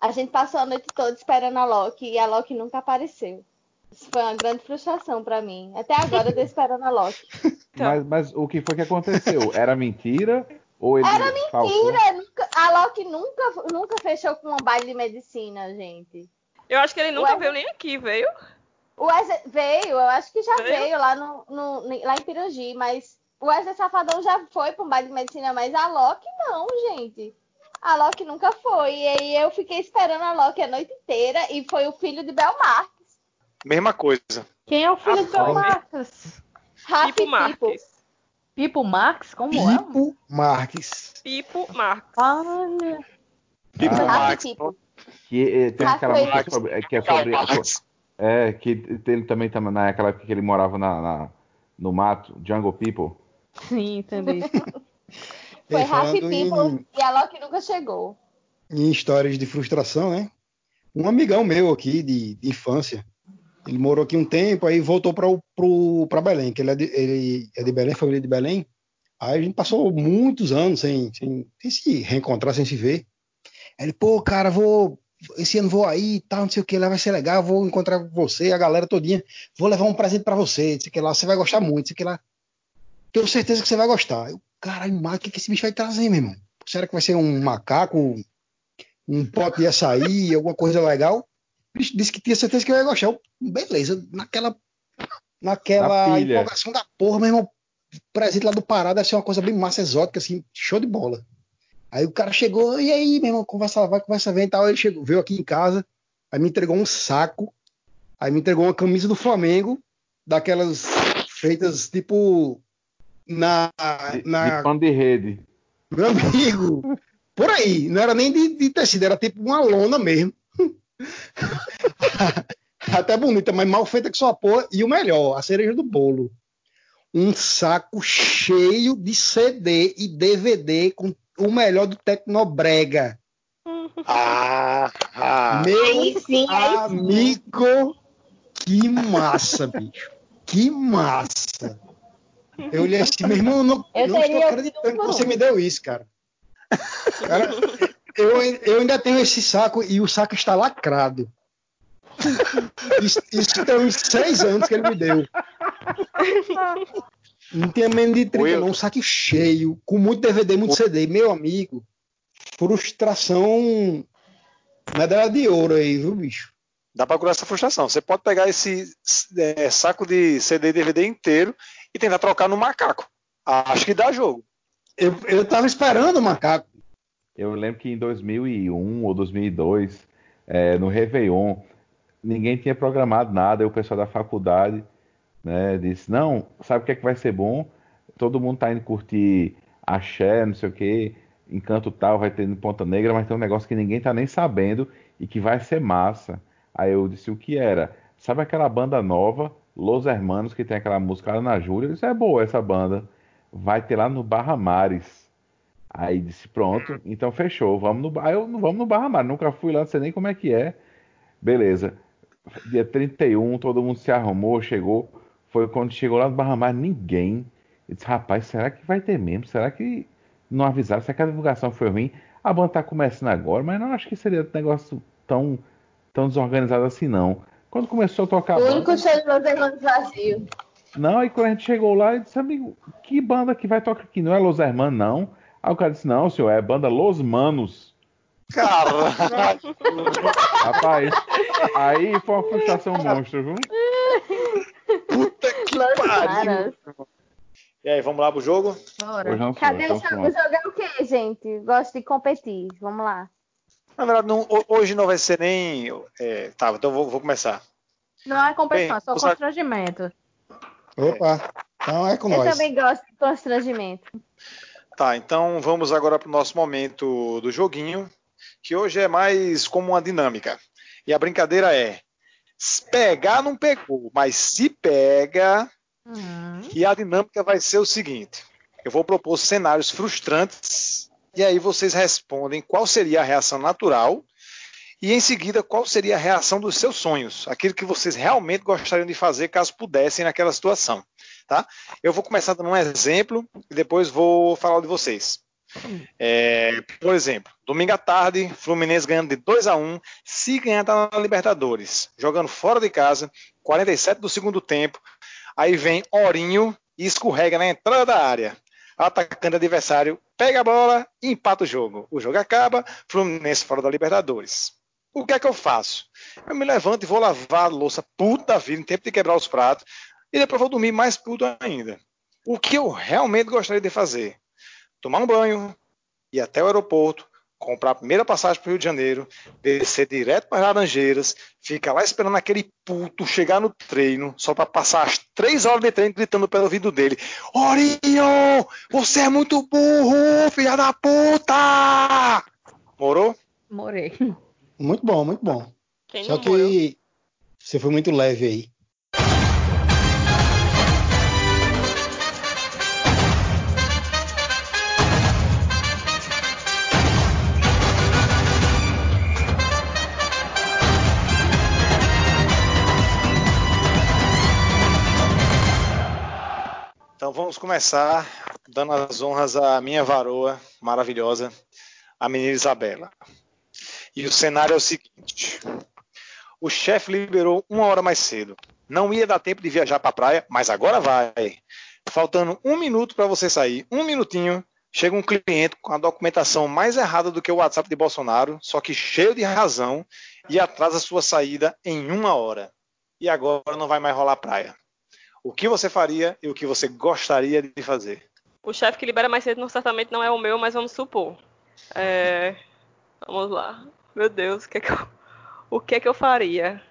A gente passou a noite toda esperando a Loki e a Loki nunca apareceu. Isso foi uma grande frustração pra mim. Até agora eu tô esperando a Loki. Então. Mas, mas o que foi que aconteceu? Era mentira? Ou ele Era? Mentira, nunca- a Loki nunca, nunca fechou com um baile de medicina, gente. Eu acho que ele nunca Ué? veio nem aqui, veio? O Wesley veio, eu acho que já Veio? veio, lá, no, no- lá em Pirangi, mas o Wesley Safadão já foi para um baile de medicina, mas a Loki não, gente. A Loki nunca foi. E aí eu fiquei esperando a Loki a noite inteira e foi o filho de Bel Marques. Mesma coisa. Quem é o filho do Apoio. Marcos? Rafa Pipo Pipo. Marques. Pipo Marx? Como é? Pipo Marques. Pipo Marques. Olha. Tipo Ah. Max. Pipo. Que eh, tem aquela música sobre, é, que é sobre. É, que ele também tá naquela época que ele morava na, na- no mato, Jungle People. Sim, entendi. Foi E e falando Pipo em, e a Loki nunca chegou. em histórias de frustração, né? Um amigão meu aqui de, de infância, ele morou aqui um tempo, aí voltou para Belém, que ele é, de, ele é de Belém, família de Belém. Aí a gente passou muitos anos sem, sem, sem se reencontrar, sem se ver. Aí ele, pô, cara, vou. Esse ano vou aí e tal, não sei o que, lá vai ser legal, vou encontrar você, a galera todinha. Vou levar um presente para você, não sei o que lá, você vai gostar muito, não sei o que lá. Tenho certeza que você vai gostar. Eu, caralho, o que, que esse bicho vai trazer, meu irmão? Será que vai ser um macaco, um pote de açaí, alguma coisa legal? O bicho disse que tinha certeza que eu ia gostar. Eu, beleza, naquela, naquela Na empolgação da porra, meu irmão, presente lá do Pará deve ser uma coisa bem massa, exótica, assim, show de bola. Aí o cara chegou, e aí, meu irmão, conversa vai, conversa vem e tal. Ele chegou, veio aqui em casa, aí me entregou um saco, aí me entregou uma camisa do Flamengo, daquelas feitas tipo na. Na de pano de rede. meu amigo, por aí. Não era nem de, de tecido, era tipo uma lona mesmo. Até bonita, mas mal feita que só porra. E o melhor, a cereja do bolo. Um saco cheio de CD e DVD com o melhor do Tecnobrega. Ah, ah. Meu Aí sim, aí sim. amigo, que massa, bicho. Que massa. Eu olhei assim, meu irmão, eu não, Eu não estou acreditando que você me deu isso, cara. Cara, eu, eu ainda tenho esse saco e o saco está lacrado. Isso, isso tem uns seis anos que ele me deu. Não tinha menos de 30, Will. não. Um saco cheio, com muito DVD, muito CD. Meu amigo, frustração medalha de ouro aí, viu, bicho? Dá pra curar essa frustração. Você pode pegar esse é, saco de CD e DVD inteiro e tentar trocar no macaco. Acho que dá jogo. Eu, eu tava esperando o macaco. Eu lembro que em 2001 ou 2002, é, no Réveillon, ninguém tinha programado nada. E o pessoal da faculdade né, disse: Não, sabe o que é que vai ser bom? Todo mundo tá indo curtir axé, não sei o que, encanto tal, vai ter no Ponta Negra, mas tem um negócio que ninguém tá nem sabendo e que vai ser massa. Aí eu disse: O que era? Sabe aquela banda nova, Los Hermanos, que tem aquela música Ana Júlia? Eu disse: É boa essa banda. Vai ter lá no Barra Mares. Aí disse, pronto, então fechou, vamos no, aí eu, vamos no Barra Mar, nunca fui lá, não sei nem como é que é. Beleza. Dia 31, todo mundo se arrumou, chegou. Foi quando chegou lá no Barra Mar, ninguém. Eu disse, rapaz, será que vai ter mesmo? Será que não avisaram? Será que a divulgação foi ruim? A banda tá começando agora, mas não acho que seria um negócio tão, tão desorganizado assim, não. Quando começou a tocar O banda, único show de Los Hermanos vazio. não, aí quando a gente chegou lá, eu disse, amigo, que banda que vai tocar aqui? Não é Los Hermanos, não? Aí o cara disse, não, senhor, é a banda Los Manos. Caralho! Rapaz, aí foi uma frustração monstro, viu? Puta que Los pariu! E aí, vamos lá pro jogo? Bora. Cadê então o jogo? pronto. O jogo é o quê, gente? Gosto de competir. Vamos lá. Na verdade, não- ho- hoje não vai ser nem. É, tá, então vou, vou começar. Não é competição, é só Bem, constrangimento. Opa, então é com Eu nós. também gosto de constrangimento. Tá, então vamos agora para o nosso momento do joguinho, que hoje é mais como uma dinâmica. E a brincadeira é: se pegar não pegou, mas se pega. Hum. E a dinâmica vai ser o seguinte: eu vou propor cenários frustrantes e aí vocês respondem qual seria a reação natural e em seguida qual seria a reação dos seus sonhos, aquilo que vocês realmente gostariam de fazer caso pudessem naquela situação, tá? Eu vou começar dando um exemplo e depois vou falar de vocês. É, por exemplo, domingo à tarde, Fluminense ganhando de 2 a 1 se ganhar tá na Libertadores, jogando fora de casa, 47 do segundo tempo, aí vem Orinho e escorrega na entrada da área. Atacante adversário pega a bola e empata o jogo. O jogo acaba, Fluminense fora da Libertadores. O que é que eu faço? Eu me levanto e vou lavar a louça puta da vida em tempo de quebrar os pratos e depois vou dormir mais puto ainda. O que eu realmente gostaria de fazer? Tomar um banho, ir até o aeroporto, comprar a primeira passagem para o Rio de Janeiro, descer direto para Laranjeiras, ficar lá esperando aquele puto chegar no treino, só para passar as três horas de treino gritando pelo ouvido dele: Orinho, você é muito burro, filha da puta! Morou? Morei. Muito bom, muito bom. Quem Só que você foi muito leve aí. Vamos começar dando as honras à minha varoa maravilhosa, a menina Isabela. E o cenário é o seguinte: o chefe liberou uma hora mais cedo. Não ia dar tempo de viajar para a praia, mas agora vai. Faltando um minuto para você sair, um minutinho, chega um cliente com a documentação mais errada do que o WhatsApp de Bolsonaro, só que cheio de razão, e atrasa sua saída em uma hora. E agora não vai mais rolar praia. O que você faria e o que você gostaria de fazer? O chefe que libera mais cedo certamente não é o meu, mas vamos supor. É, Vamos lá. Meu Deus, o que é que eu, que é que eu faria?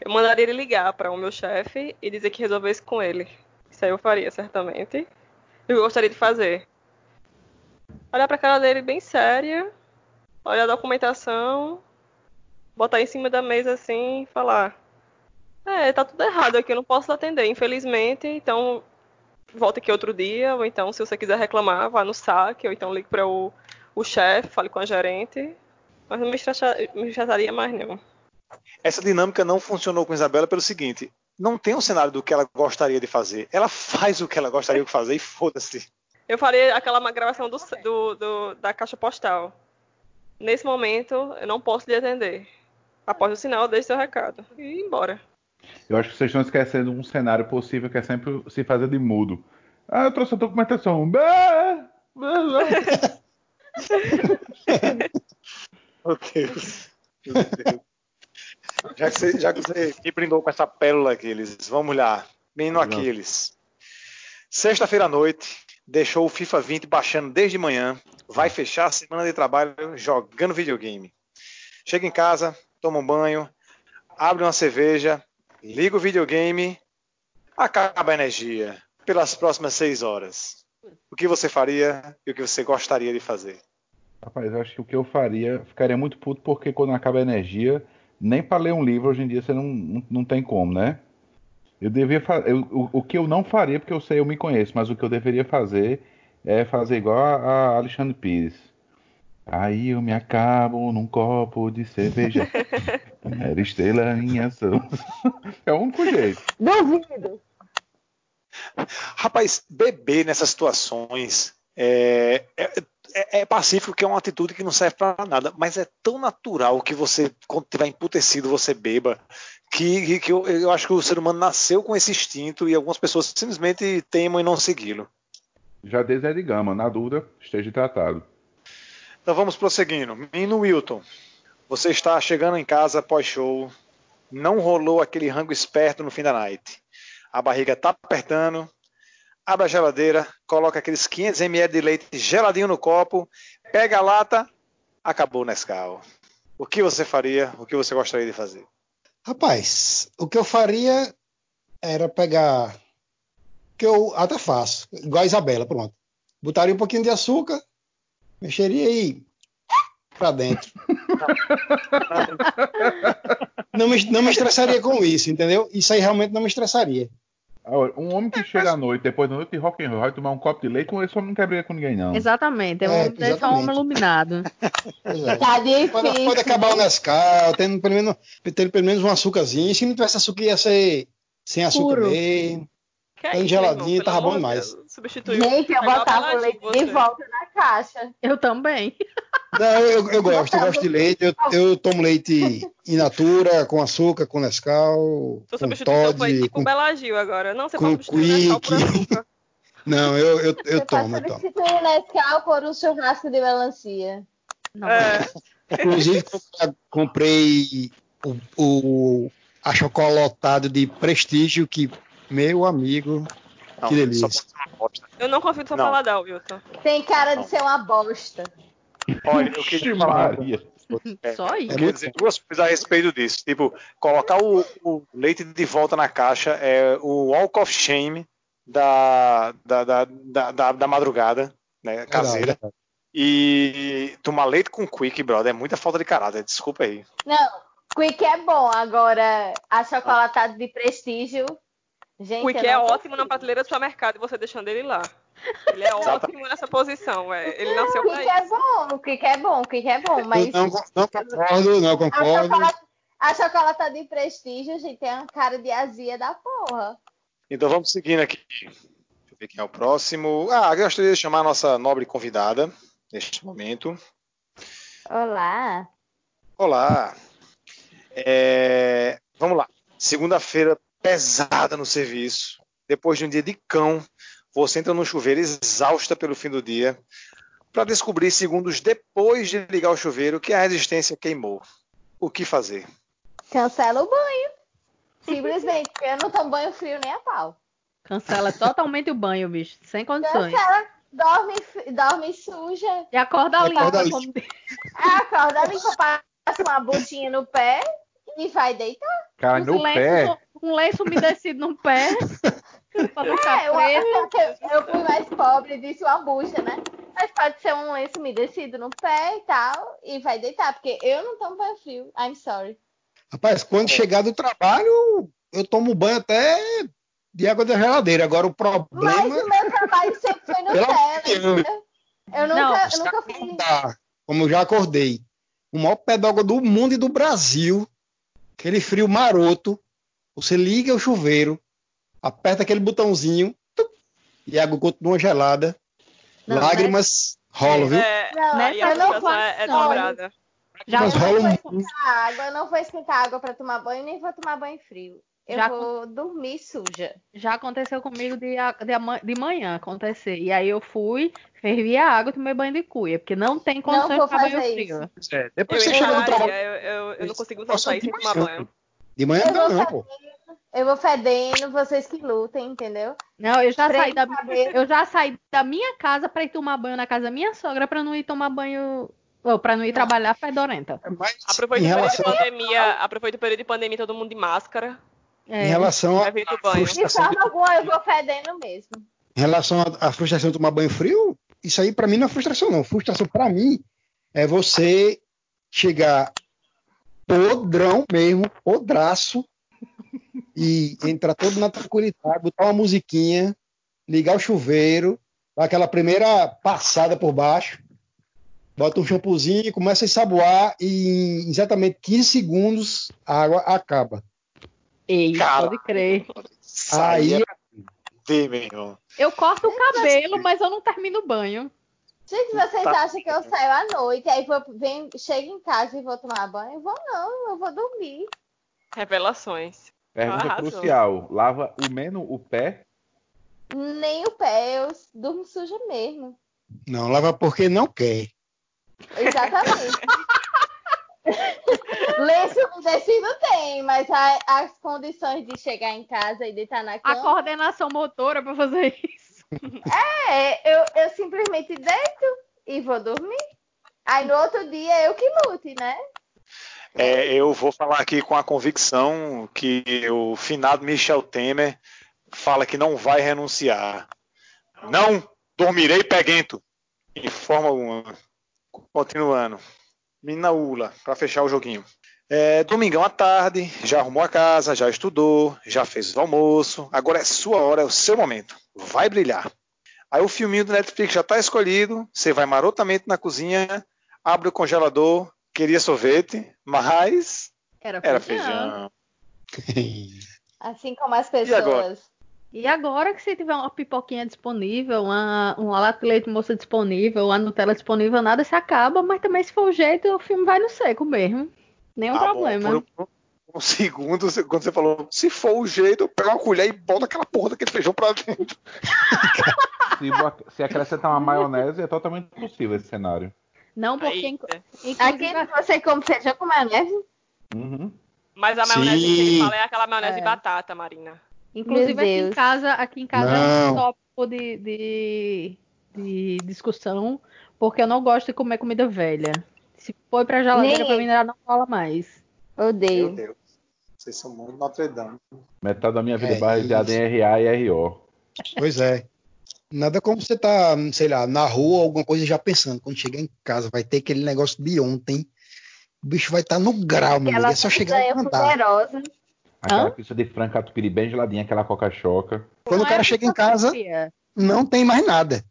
Eu mandaria ele ligar para o meu chefe e dizer que resolvesse com ele. Isso aí eu faria, certamente. eu gostaria de fazer. Olhar pra cara dele bem séria, olhar a documentação, botar em cima da mesa assim e falar: É, tá tudo errado aqui, eu não posso atender, infelizmente, então volta aqui outro dia, ou então se você quiser reclamar, vá no saque, ou então ligue para o, o chefe, fale com a gerente. Mas não me, estressa, me estressaria mais não. Essa dinâmica não funcionou com Isabela pelo seguinte: não tem um cenário do que ela gostaria de fazer. Ela faz o que ela gostaria de fazer e foda-se. Eu faria aquela gravação do, do, do, da caixa postal. Nesse momento, eu não posso lhe atender. Após o sinal, deixe seu recado. E ir embora. Eu acho que vocês estão esquecendo um cenário possível que é sempre se fazer de mudo. Ah, eu trouxe a documentação. Bah! Bah! Meu Deus. Meu Deus. Já que, você, já que você me brindou com essa pérola, Aquiles, vamos lá. Menino Aquiles. Sexta-feira à noite, deixou o FIFA 20 baixando desde manhã, vai fechar a semana de trabalho jogando videogame. Chega em casa, toma um banho, abre uma cerveja, liga o videogame, acaba a energia pelas próximas seis horas. O que você faria e o que você gostaria de fazer? Rapaz, eu acho que o que eu faria, ficaria muito puto porque quando acaba a energia, nem para ler um livro hoje em dia você não, não, tem como, né? Eu devia fazer. O, o que eu não faria, porque eu sei, eu me conheço, mas o que eu deveria fazer é fazer igual a, a Alexandre Pires. Aí eu me acabo num copo de cerveja. Era estrela em ação. É o único jeito. Duvido. Rapaz, beber nessas situações é, é, é, é pacífico, que é uma atitude que não serve para nada, mas é tão natural que você, quando tiver emputecido, você beba, que, que eu, eu, acho que o ser humano nasceu com esse instinto e algumas pessoas simplesmente temam em não segui-lo. Já desde de gama, na dúvida, esteja tratado. Então vamos prosseguindo. Menino Wilton, você está chegando em casa pós-show, não rolou aquele rango esperto no fim da night. A barriga está apertando, abre a geladeira, coloca aqueles 500 ml de leite geladinho no copo, pega a lata, acabou o Nescau. O que você faria? O que você gostaria de fazer? Rapaz, o que eu faria era pegar. Que eu até faço, igual a Isabela, pronto. Botaria um pouquinho de açúcar, mexeria aí pra dentro. não, me, não me estressaria com isso, entendeu? Isso aí realmente não me estressaria. Um homem que chega à noite, depois da noite de rock and roll, vai tomar um copo de leite, esse homem não quer brigar com ninguém, não. Exatamente, é um, É, é só um homem iluminado. É. Tá difícil. Pode, pode acabar o Nescau, tendo pelo menos, tendo pelo menos um açúcarzinho. Se não tivesse açúcar, ia ser sem açúcar Puro. mesmo. Que é meu geladinho, tava bom demais. Deus, Substituiu. Gente, eu botava o leite você. de volta na caixa. Eu também. Não, eu, eu gosto, eu gosto de leite. Eu, eu tomo leite in natura, com açúcar, com Nescau, Sua com substituição foi Todd. tipo Com... Belagil agora. Não, você com pode substituir Nescau por açúcar. Não, eu, eu, eu Você tomo, tomo. substituir o Nescau por um churrasco de melancia. Não. É, Inclusive, comprei o, o achocolatado de prestígio, que, meu amigo, Não, Que delícia. só pode ser uma bosta. eu não confio no seu Não. paladar, Wilton. Tem cara Não. de ser uma bosta. Olha, eu queria Ixi, falar. Maria. É, Só Eu isso. queria dizer duas coisas a respeito disso. Tipo, colocar o, o leite de volta na caixa é o walk of shame da, da, da, da, da- da madrugada, né, caseira. Verdade. E tomar leite com quick, brother, é muita falta de caráter. Desculpa aí. Não, Quick é bom. Agora, achocolatado de prestígio. Gente, eu é ótimo na prateleira do supermercado e você deixando ele lá. Ele é ótimo nessa posição. É. Ele nasceu pra Quick é isso. bom, o Quick é bom, o Quick é bom, mas não, não concordo, não concordo. achocolata- achocolatado de prestígio, gente, tem uma cara de azia da porra. Então vamos seguindo aqui. Deixa eu ver quem é o próximo. Ah, eu gostaria de chamar a nossa nobre convidada neste momento. Olá. Olá. É, Vamos lá. Segunda-feira pesada no serviço. Depois de um dia de cão, você entra no chuveiro exausta pelo fim do dia para descobrir segundos depois de ligar o chuveiro que a resistência queimou. O que fazer? Cancela o banho. Simplesmente, porque eu não tomo banho frio nem a pau. Cancela totalmente o banho, bicho. Sem condições. Cancela, dorme, dorme suja, E acorda limpa. Acorda limpa. como- acorda limpa, passa uma botinha no pé e vai deitar. Cai um, no pé. lenço, um lenço umedecido no pé. pra não ficar É, eu, preto. eu, eu fui mais pobre disse uma bucha, né? Mas pode ser um lenço umedecido no pé e tal, e vai deitar, porque eu não tomo banho frio. I'm sorry. Rapaz, quando chegar do trabalho, eu tomo banho até de água da geladeira. Agora o Mas problema. o meu trabalho sempre foi no tela? Eu nunca, Não, eu nunca fui. Dá. Como eu já acordei. O maior d'água do mundo e do Brasil. Aquele frio maroto. Você liga o chuveiro, aperta aquele botãozinho tup, e a água continua gelada. Não, Lágrimas rolam, viu? É, Não, Nessa não é, é dobrada. Já, Mas não rola vou esquentar água, eu não vou esquentar água para tomar banho, nem vou tomar banho frio. Eu Já vou dormir suja. já aconteceu comigo de, de, de manhã acontecer. E aí eu fui, fervi a água e tomei banho de cuia, porque não tem condições de vou tomar banho fazer frio. É, Eu depois você chega encararia, trabalho. eu, eu, eu não consigo de sem tomar manhã. banho. De manhã Eu não, não, pô. Eu vou fedendo, vocês que lutem, entendeu? Não, eu já saí da, eu já saí da minha casa pra ir tomar banho na casa da minha sogra pra não ir tomar banho, ou pra não ir trabalhar fedorenta. Mas Aproveita o período de relação, pandemia, aproveita o período de pandemia, todo mundo de máscara. É. em relação a, Evita o a banho. De frustração, forma alguma, eu vou fedendo mesmo. em relação à frustração de tomar banho frio, isso aí pra mim não é frustração, não. Frustração pra mim é você chegar podrão mesmo, podraço, e entrar todo na tranquilidade, botar uma musiquinha, ligar o chuveiro, dar aquela primeira passada por baixo, bota um shampoozinho, começa a ensaboar e em exatamente 15 segundos a água acaba. Ei, Cara. pode crer. Aí meu irmão. Eu corto o cabelo, mas eu não termino o banho. Gente, vocês Tá. acham que eu saio à noite, aí vou, vem, chego em casa e vou tomar banho? Eu vou não, eu vou dormir. Revelações. Pergunta Arrasou. crucial. Lava o menos o pé? Nem o pé, eu durmo suja mesmo. não lava porque não quer. Exatamente. Lenço umedecido tem, mas a- as condições de chegar em casa e deitar na A cama. coordenação motora pra fazer isso. É, eu, eu simplesmente deito e vou dormir. Aí no outro dia eu que lute, né? É, eu vou falar aqui com a convicção que o finado Michel Temer fala que não vai renunciar. Não dormirei peguento. De forma alguma. Continuando. Mina Ula, para fechar o joguinho. É, domingão à tarde, já arrumou a casa, já estudou, já fez o almoço. Agora é sua hora, é o seu momento. Vai brilhar. Aí o filminho do Netflix já está escolhido. Você vai marotamente na cozinha, abre o congelador, queria sorvete, mas Era era feijão. feijão. Assim como as E agora? pessoas. E agora que se tiver uma pipoquinha disponível, uma, uma lata de leite moça disponível, uma Nutella disponível, nada se acaba, mas também se for o jeito, o filme vai no seco mesmo. Nenhum Ah, bom, problema. por um, um segundo, você- quando você falou, se for o jeito, eu pego uma colher e boto aquela porra daquele feijão pra dentro. Se, se acrescentar uma maionese, é totalmente possível esse cenário. Não, porque Eita. Aqui inclusive, você come feijão com maionese? Uhum. Mas a maionese que ele Sim. fala é aquela maionese É. de batata, Marina. Inclusive Meu aqui em casa, aqui em casa é um Não. tópico de, de, de discussão, porque eu não gosto de comer comida velha. Se foi pra geladeira, Nem pra mim já não rola mais. Odeio. Deus. Vocês são muito Notre Dame. Metade da minha vida É é baseada em RA e RO. Pois é. Nada como você tá, sei lá, na rua, alguma coisa já pensando. Quando chegar em casa, vai ter aquele negócio de ontem. O bicho vai estar no grau, meu amigo. É só chegar e picanha mandar. poderosa. Aquela pizza de frango catupiry bem geladinha, aquela coca-choca. Quando o Não cara é chega em casa, fria. não tem mais nada.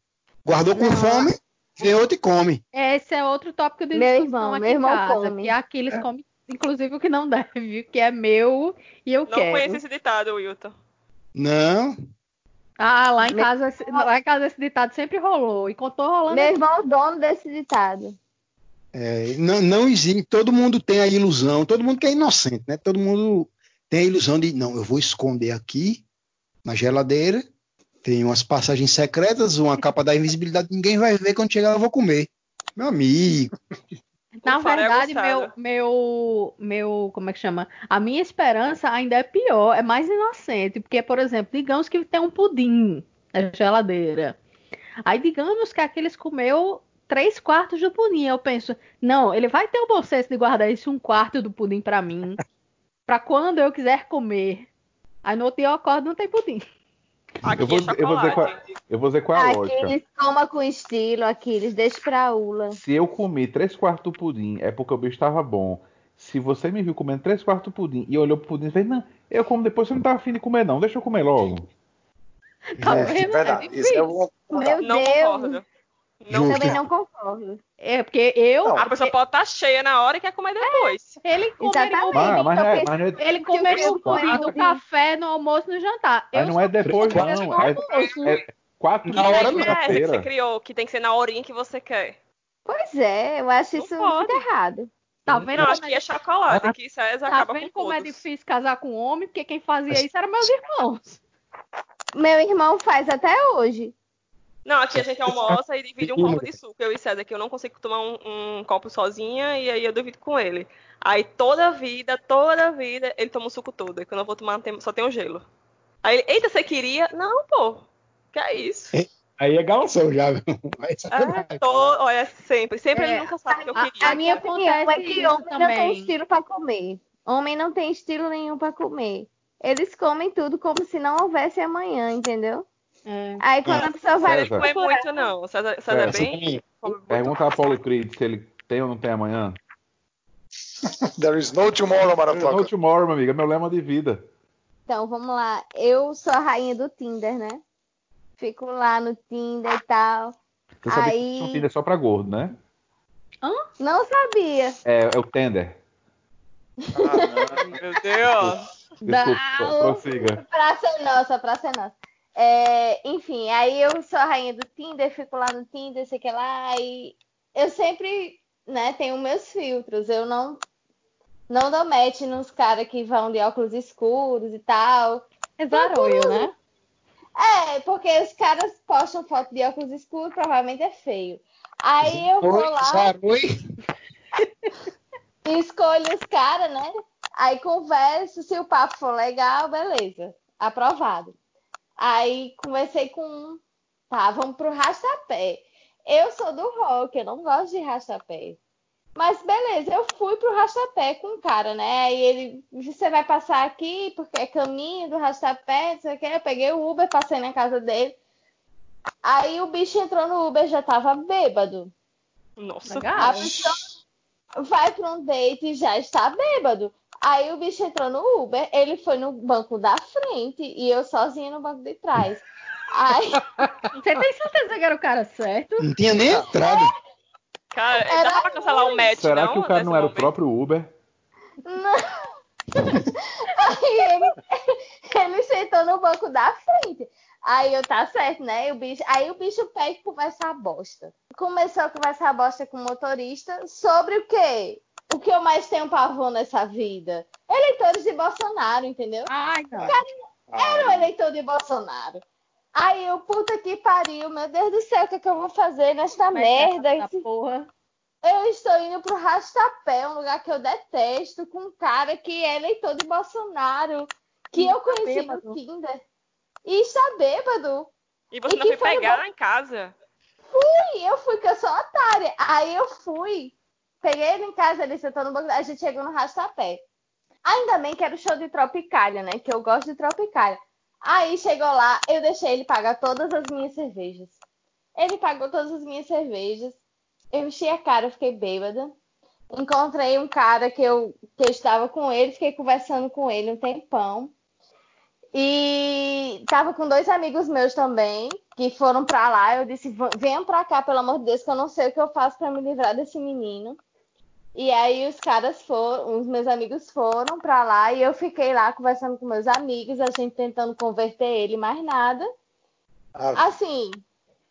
Guardou com Não. fome, vem outro e come. Esse é outro tópico de Meu discussão irmão, aqui meu em irmão casa, come. que aqui eles comem, inclusive, o que não deve, que é meu e eu Não quero. conheço esse ditado, Wilton. Não, Ah, lá em casa, esse- lá em casa esse ditado sempre rolou. E contou rolando. Meu irmão é o dono desse ditado. é, não, não existe. Todo mundo tem a ilusão, todo mundo que é inocente, né? Todo mundo tem a ilusão de, não, eu vou esconder aqui na geladeira, tem umas passagens secretas, uma capa da invisibilidade, ninguém vai ver quando chegar eu vou comer. Meu amigo, Na é verdade, meu, meu, meu, como é que chama? A minha esperança ainda é pior, é mais inocente, porque, por exemplo, digamos que tem um pudim na geladeira. Aí digamos que aqueles comeu três quartos do pudim. Eu penso, não, ele vai ter o bom senso de guardar esse um quarto do pudim pra mim, pra quando eu quiser comer. Aí no outro dia eu acordo não tem pudim. Aqui Eu vou, é dizer- eu vou dizer qual, eu vou dizer qual é a lógica. Aquiles, coma com estilo, Aquiles, deixa pra Ula. Se eu comi três quartos do pudim, é porque o bicho estava bom. Se você me viu comendo três quartos do pudim e olhou pro pudim e fez, não, eu como depois, você não tá afim de comer, não, deixa eu comer logo. Tá É, vendo? verdade. É Isso é difícil. um... Meu Não Deus, concordo. Não, Justo. também não concordo. É, porque eu. Não, a pessoa pode estar cheia na hora e quer comer depois. Ele comeria o Exatamente. Mas, mas, não é, então, mas não é, Ele comeria o pudim no café, no almoço, no jantar. mas eu não é depois, não. no É, almoço. é quatro Na hora não. é essa que você criou, que tem que ser na horinha que você quer. Pois é, eu acho Não isso pode. muito errado. Tá vendo? Não, acho que é chocolate, que César Tá acaba vendo com como é todos. difícil casar com homem? Porque quem fazia isso eram meus irmãos. Meu irmão faz até hoje. Não, aqui a gente almoça e divide um copo de suco, eu e César, que eu não consigo tomar um, um copo sozinha e aí eu divido com ele. Aí toda vida, toda vida, ele toma o suco todo. E quando eu vou tomar, só tem o gelo. Aí ele, eita, você queria? Não, pô. Que é isso? Aí é galação já, viu? É. É, to... Olha, sempre. Sempre É, ele nunca sabe o que eu a- queria. a minha Minha opinião acontece é que homem não tem estilo pra comer. Homem não tem estilo nenhum pra comer. Eles comem tudo como se não houvesse amanhã, entendeu? É. Aí quando a pessoa vai César. Não é muito, não. César, César é bem. muito. Pergunta a Paulo Creed se ele tem ou não tem amanhã. There is no tomorrow, No motherfucker. tomorrow, meu amigo, é meu lema de vida. Então, vamos lá. Eu sou a rainha do Tinder, né? Fico lá no Tinder e tal. Você sabia que Aí- é um Tinder só pra gordo, né? Não sabia. É, é o Tender. Ah, meu Deus. Desculpa, Não. prossiga. Praça é nossa, praça é nossa. É, enfim, aí eu sou a rainha do Tinder, fico lá no Tinder, sei que lá, e eu sempre, né, tenho meus filtros. Eu não não dou match nos caras que vão de óculos escuros e tal. É zarolho, né? É, porque os caras postam foto de óculos escuros, provavelmente é feio. Aí eu vou lá Zaroi. e escolho os caras, né? Aí converso, se o papo for legal, beleza. Aprovado. Aí conversei com um. Tá, vamos pro rastapé. Eu sou do rock, eu não gosto de rastapé. Mas beleza, eu fui pro rastapé com o cara, né? Aí ele, você vai passar aqui porque é caminho do rastapé, não sei o quê. Eu peguei o Uber, passei na casa dele. Aí o bicho entrou no Uber, já tava bêbado. Nossa. Legal. A pessoa vai para um date e já está bêbado. Aí o bicho entrou no Uber, ele foi no banco da frente e eu sozinha no banco de trás. Aí, Você tem certeza que era o cara certo? Não tinha nem entrado. Cara, Era dá pra cancelar o match, Será não? que o cara não era o momento? próprio Uber? aí ele, ele sentou no banco da frente. Aí eu, tá certo, né? O bicho, aí o bicho pega e conversa a bosta. Começou a conversar a bosta com o motorista sobre o quê? O que eu mais tenho pavor nessa vida? Eleitores de Bolsonaro, entendeu? Ai, não. Era o eleitor de Bolsonaro. Aí eu, puta que pariu, meu Deus do céu, o que, é que eu vou fazer nesta merda? Essa porra. Eu estou indo pro Rastapé, um lugar que eu detesto, com um cara que é eleitor de Bolsonaro, que E eu está conheci bêbado. no Tinder. E está bêbado. E você E não que foi foi pegar em casa? E eu fui, que eu sou otária. Aí eu fui, peguei ele em casa, ele sentou no banco, a gente chegou no Rastapé. Ainda bem que era o show de Tropicália, né? Que eu gosto de Tropicália. Aí chegou lá, eu deixei ele pagar todas as minhas cervejas. Ele pagou todas as minhas cervejas. Eu enchi a cara, fiquei bêbada. Encontrei um cara que eu, que eu estava com ele, fiquei conversando com ele um tempão. E tava com dois amigos meus também, que foram pra lá. Eu disse: "Va- venham pra cá, pelo amor de Deus, que eu não sei o que eu faço pra me livrar desse menino. E aí os caras foram, os meus amigos foram pra lá e eu fiquei lá conversando com meus amigos, a gente tentando converter ele, mais nada. Ah, Assim,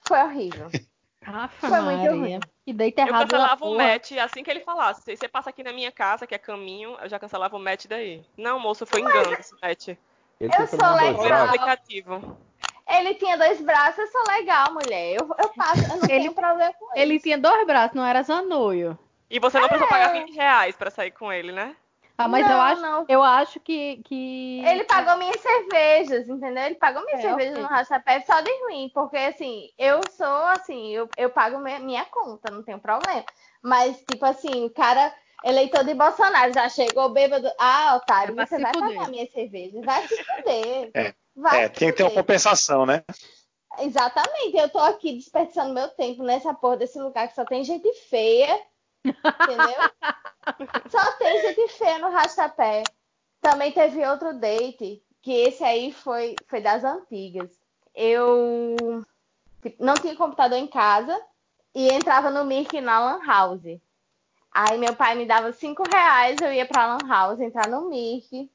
foi horrível. Afa, Foi muito ruim. Maria. Que deita Eu cancelava o match assim que ele falasse. Se você passa aqui na minha casa, que é caminho, eu já cancelava o match daí. Não, moço, foi engano esse match. Ele Eu sou legal. aplicativo. Ele tinha dois braços, eu sou legal, mulher. Eu, eu passo, eu não Ele- tenho problema com Ele isso. tinha dois braços, não era zanoio. E você não precisou É. pagar 20 reais pra sair com ele, né? Ah, mas Não, eu acho, não. eu acho que, que. Ele pagou minhas cervejas, entendeu? Ele pagou minhas É, cervejas no Rastapé só de ruim, porque assim, eu sou assim, eu, eu pago minha, minha conta, não tem problema. Mas, tipo assim, o cara eleitor de Bolsonaro já chegou bêbado. Ah, otário, Vai você vai fuder. pagar minha cerveja. Vai se fuder. Vai É, tem que ter uma compensação, né? Exatamente, eu tô aqui desperdiçando meu tempo nessa porra desse lugar que só tem gente feia, entendeu? só tem gente feia no rastapé. Também teve outro date, que esse aí foi, foi das antigas. Eu tipo, não tinha computador em casa e entrava no Mirk na Lan House. Aí meu pai me dava cinco reais, eu ia pra Lan House, entrar no Mirk.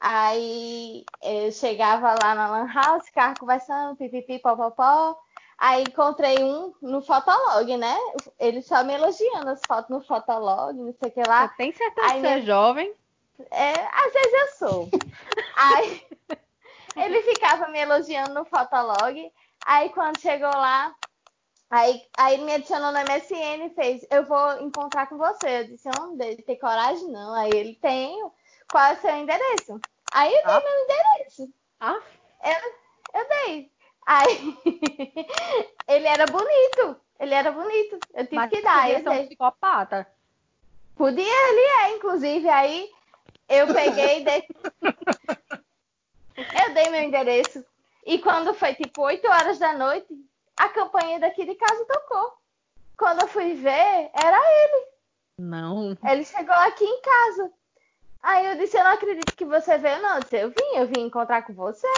Aí eu chegava lá na Lan House, ficava conversando, pipipi, popopó. Aí encontrei um no Fotolog, né? Ele só me elogiando as fotos no Fotolog, não sei o que lá. Você tem certeza que você é jovem? É, às vezes eu sou. Aí ele ficava me elogiando no Fotolog. Aí quando chegou lá, aí, aí ele me adicionou no MSN e fez, eu vou encontrar com você. Eu disse, não, dele tem coragem não. Aí ele tem, qual é o seu endereço? Aí eu dei Ah. meu endereço. Ah, Eu, eu dei. Aí ele era bonito. Ele era bonito. Eu tive mas que dar. podia ser um psicopata. Podia, ele é, inclusive. Aí eu peguei e dei. eu dei meu endereço. E quando foi tipo 8 horas da noite, a campanha daqui de casa tocou. Quando eu fui ver, era ele. Não. Ele chegou aqui em casa. Aí eu disse, eu não acredito que você veio, não. Eu disse, eu vim, eu vim encontrar com você.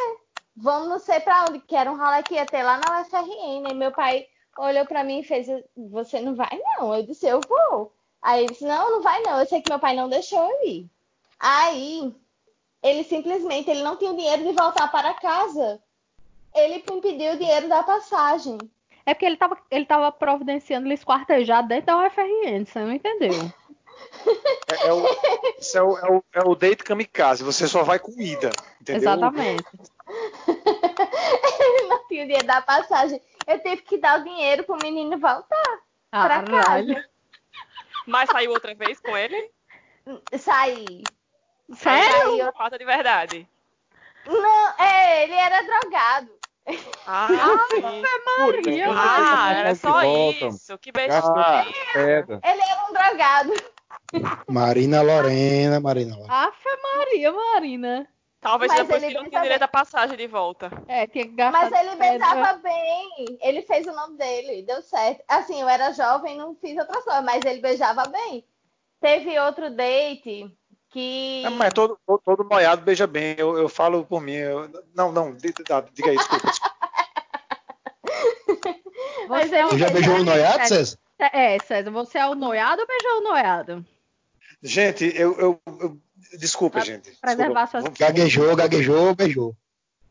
Vamos não sei pra onde, que era um rolê que ia ter lá na UFRN. E meu pai olhou pra mim e fez, você não vai não. Eu disse, eu vou. Aí ele disse, não, não vai não. Eu sei que meu pai não deixou eu ir. Aí, ele simplesmente, ele não tinha o dinheiro de voltar para casa. Ele me pediu o dinheiro da passagem. É porque ele tava, ele tava providenciando ele esquartejado dentro da UFRN, você não entendeu? É, é o, isso é o, é, o, é o date kamikaze, você só vai com ida, entendeu? Exatamente. Ele não tinha o dinheiro da passagem. Eu tive que dar o dinheiro pro menino voltar pra Caralho. casa. Mas saiu outra vez com ele? Saí. Sério? Eu- Falta de verdade. Não, é, ele era drogado. Ah. Maria, Ah, era só isso. Que besteira. Ah. Ele era um drogado. Marina Lorena, Marina Lorena. Afe Maria, Marina. Talvez Mas depois ele que não tinha direito à passagem de volta. É, tinha que gastar Mas ele beijava bem. Ele fez o nome dele, deu certo. Assim, eu era jovem, não fiz outras coisas, mas ele beijava bem. Teve outro date que. É, mas todo, todo, todo noiado beija bem, eu, eu falo por mim. eu- não, não, di- di- diga aí, desculpa. desculpa. Mas Você é ele Você já beijou o noiado, César? É, César, você é o noiado ou beijou o noiado? Gente, eu. eu, eu- desculpa, Pra gente. preservar desculpa. suas- Gaguejou, gaguejou, beijou.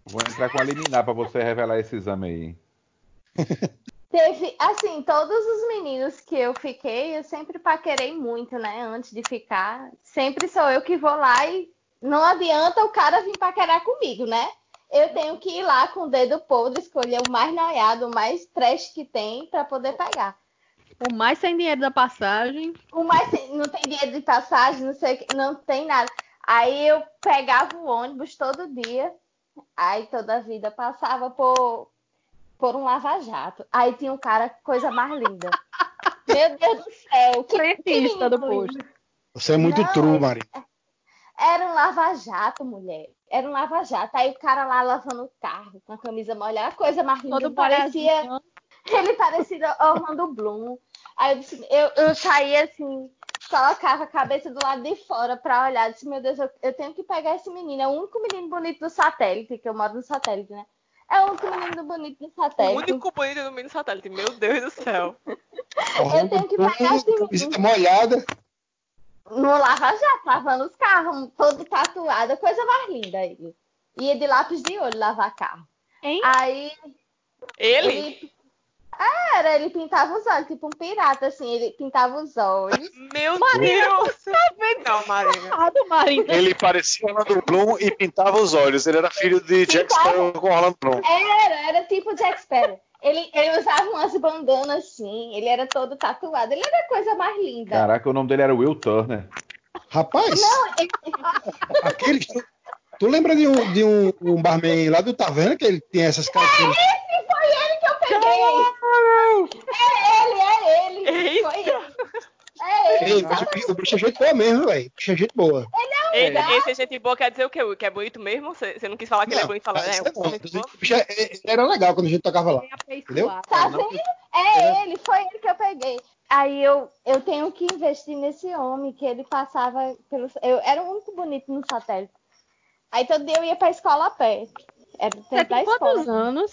Vou entrar com a liminar pra você revelar esse exame aí. Teve, assim, todos os meninos que eu fiquei, eu sempre paquerei muito, né? Antes de ficar. Sempre sou eu que vou lá e não adianta o cara vir paquerar comigo, né? Eu tenho que ir lá com o dedo podre, escolher o mais noiado, o mais trash que tem pra poder pegar. O mais sem dinheiro da passagem. O mais não tem dinheiro de passagem, não sei, o que- não tem nada. Aí eu pegava o ônibus todo dia, aí toda a vida passava por, por um lava-jato. Aí tinha um cara, coisa mais linda. Meu Deus do céu, que, que Frentista do posto. Você é muito Não, true, é- Marina. Era um lava-jato, mulher. Era um lava-jato. Aí o cara lá lavando o carro, com a camisa molhada, a coisa mais linda. Todo parecia. ele parecia Orlando Bloom. Aí eu, disse- eu, eu saía assim, colocava a cabeça do lado de fora pra olhar. Disse, meu Deus, eu, eu tenho que pegar esse menino. É o único menino bonito do satélite, que eu moro no satélite, né? É o único menino bonito do O satélite. único bonito do mini satélite. Meu Deus do céu. Eu tenho que pegar esse menino molhada. no lava-jato, lavando os carros, todo tatuado, coisa mais linda ele. Ia de lápis de olho lavar carro. Hein? Aí Ele? ele. Era, ele pintava os olhos, tipo um pirata, assim, ele pintava os olhos. Meu Deus. Não, Marina. Errado, Marina. Ele parecia Orlando Bloom e pintava os olhos. Ele era filho de Jack Pintava. Sparrow com Orlando Bloom. Era, era tipo Jack Sparrow. Ele, ele usava umas bandanas assim, ele era todo tatuado, ele era a coisa mais linda. Caraca, o nome dele era Will Turner. Rapaz, Não, ele, aqueles. Tu, tu lembra de, um, de um, um barman lá do Taverna que ele tem essas características? esse foi ele que eu peguei. É ele, é ele. Eita. Foi ele. É ele. Ei, mas o, o bicho é gente boa mesmo, velho. O bicho é gente boa. Ele é Ei, É. Esse é gente boa quer dizer o quê? Que é bonito mesmo? Você não quis falar que ele é Não, bonito? Fala, mas é, isso é. O bicho é- é- era legal quando a gente tocava lá. Entendeu? Tá não- vendo? É ele, foi ele que eu peguei. Aí eu, eu tenho que investir nesse homem que ele passava pelo. Eu era o único bonito no satélite. Aí todo dia eu ia pra escola a pé. Era o Você tempo da tem quantos escola. anos?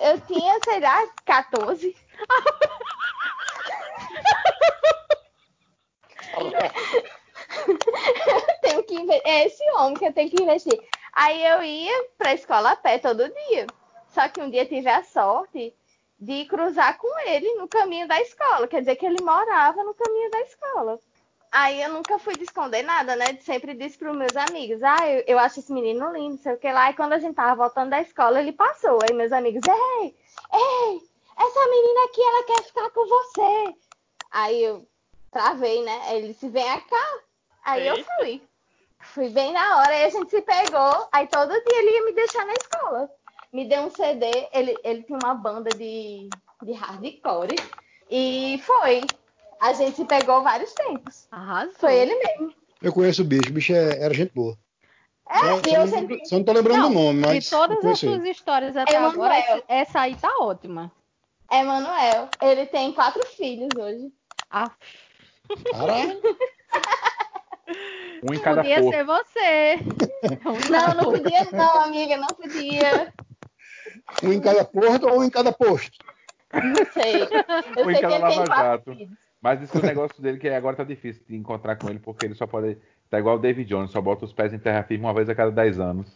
Eu tinha, sei lá, 14. tenho que É esse homem que eu tenho que investir. Aí eu ia pra escola a pé todo dia. Só que um dia tive a sorte de cruzar com ele no caminho da escola. Quer dizer que ele morava no caminho da escola. Aí eu nunca fui de esconder nada, né? Sempre disse pros meus amigos, ah, eu, eu acho esse menino lindo, sei o que lá. E quando a gente tava voltando da escola, ele passou. Aí meus amigos, ei, ei, essa menina aqui, ela quer ficar com você. Aí eu travei, né? Aí ele disse, vem cá. Aí eu Eita. fui. Fui bem na hora, aí a gente se pegou. Aí todo dia ele ia me deixar na escola. Me deu um CD, ele, ele tinha uma banda de, de hardcore. E foi. A gente se pegou vários tempos. Arrasou. Foi ele mesmo. Eu conheço o bicho, o bicho é- era gente boa. É, Só, e só eu não, sempre. só não tô lembrando Não, do nome, mas. De todas as suas histórias até Emanuel. agora, essa aí tá ótima. Emanuel. Ele tem quatro filhos hoje. Ah, Caralho. Um em cada podia cor. ser você. Não, não podia, não, amiga, não podia. Um em cada porto ou um em cada posto? Não sei. Eu Um em sei que ele tem quatro filhos. Mas isso é o negócio dele que agora tá difícil de encontrar com ele, porque ele só pode. Tá igual o David Jones, só bota os pés em terra firme uma vez a cada 10 anos.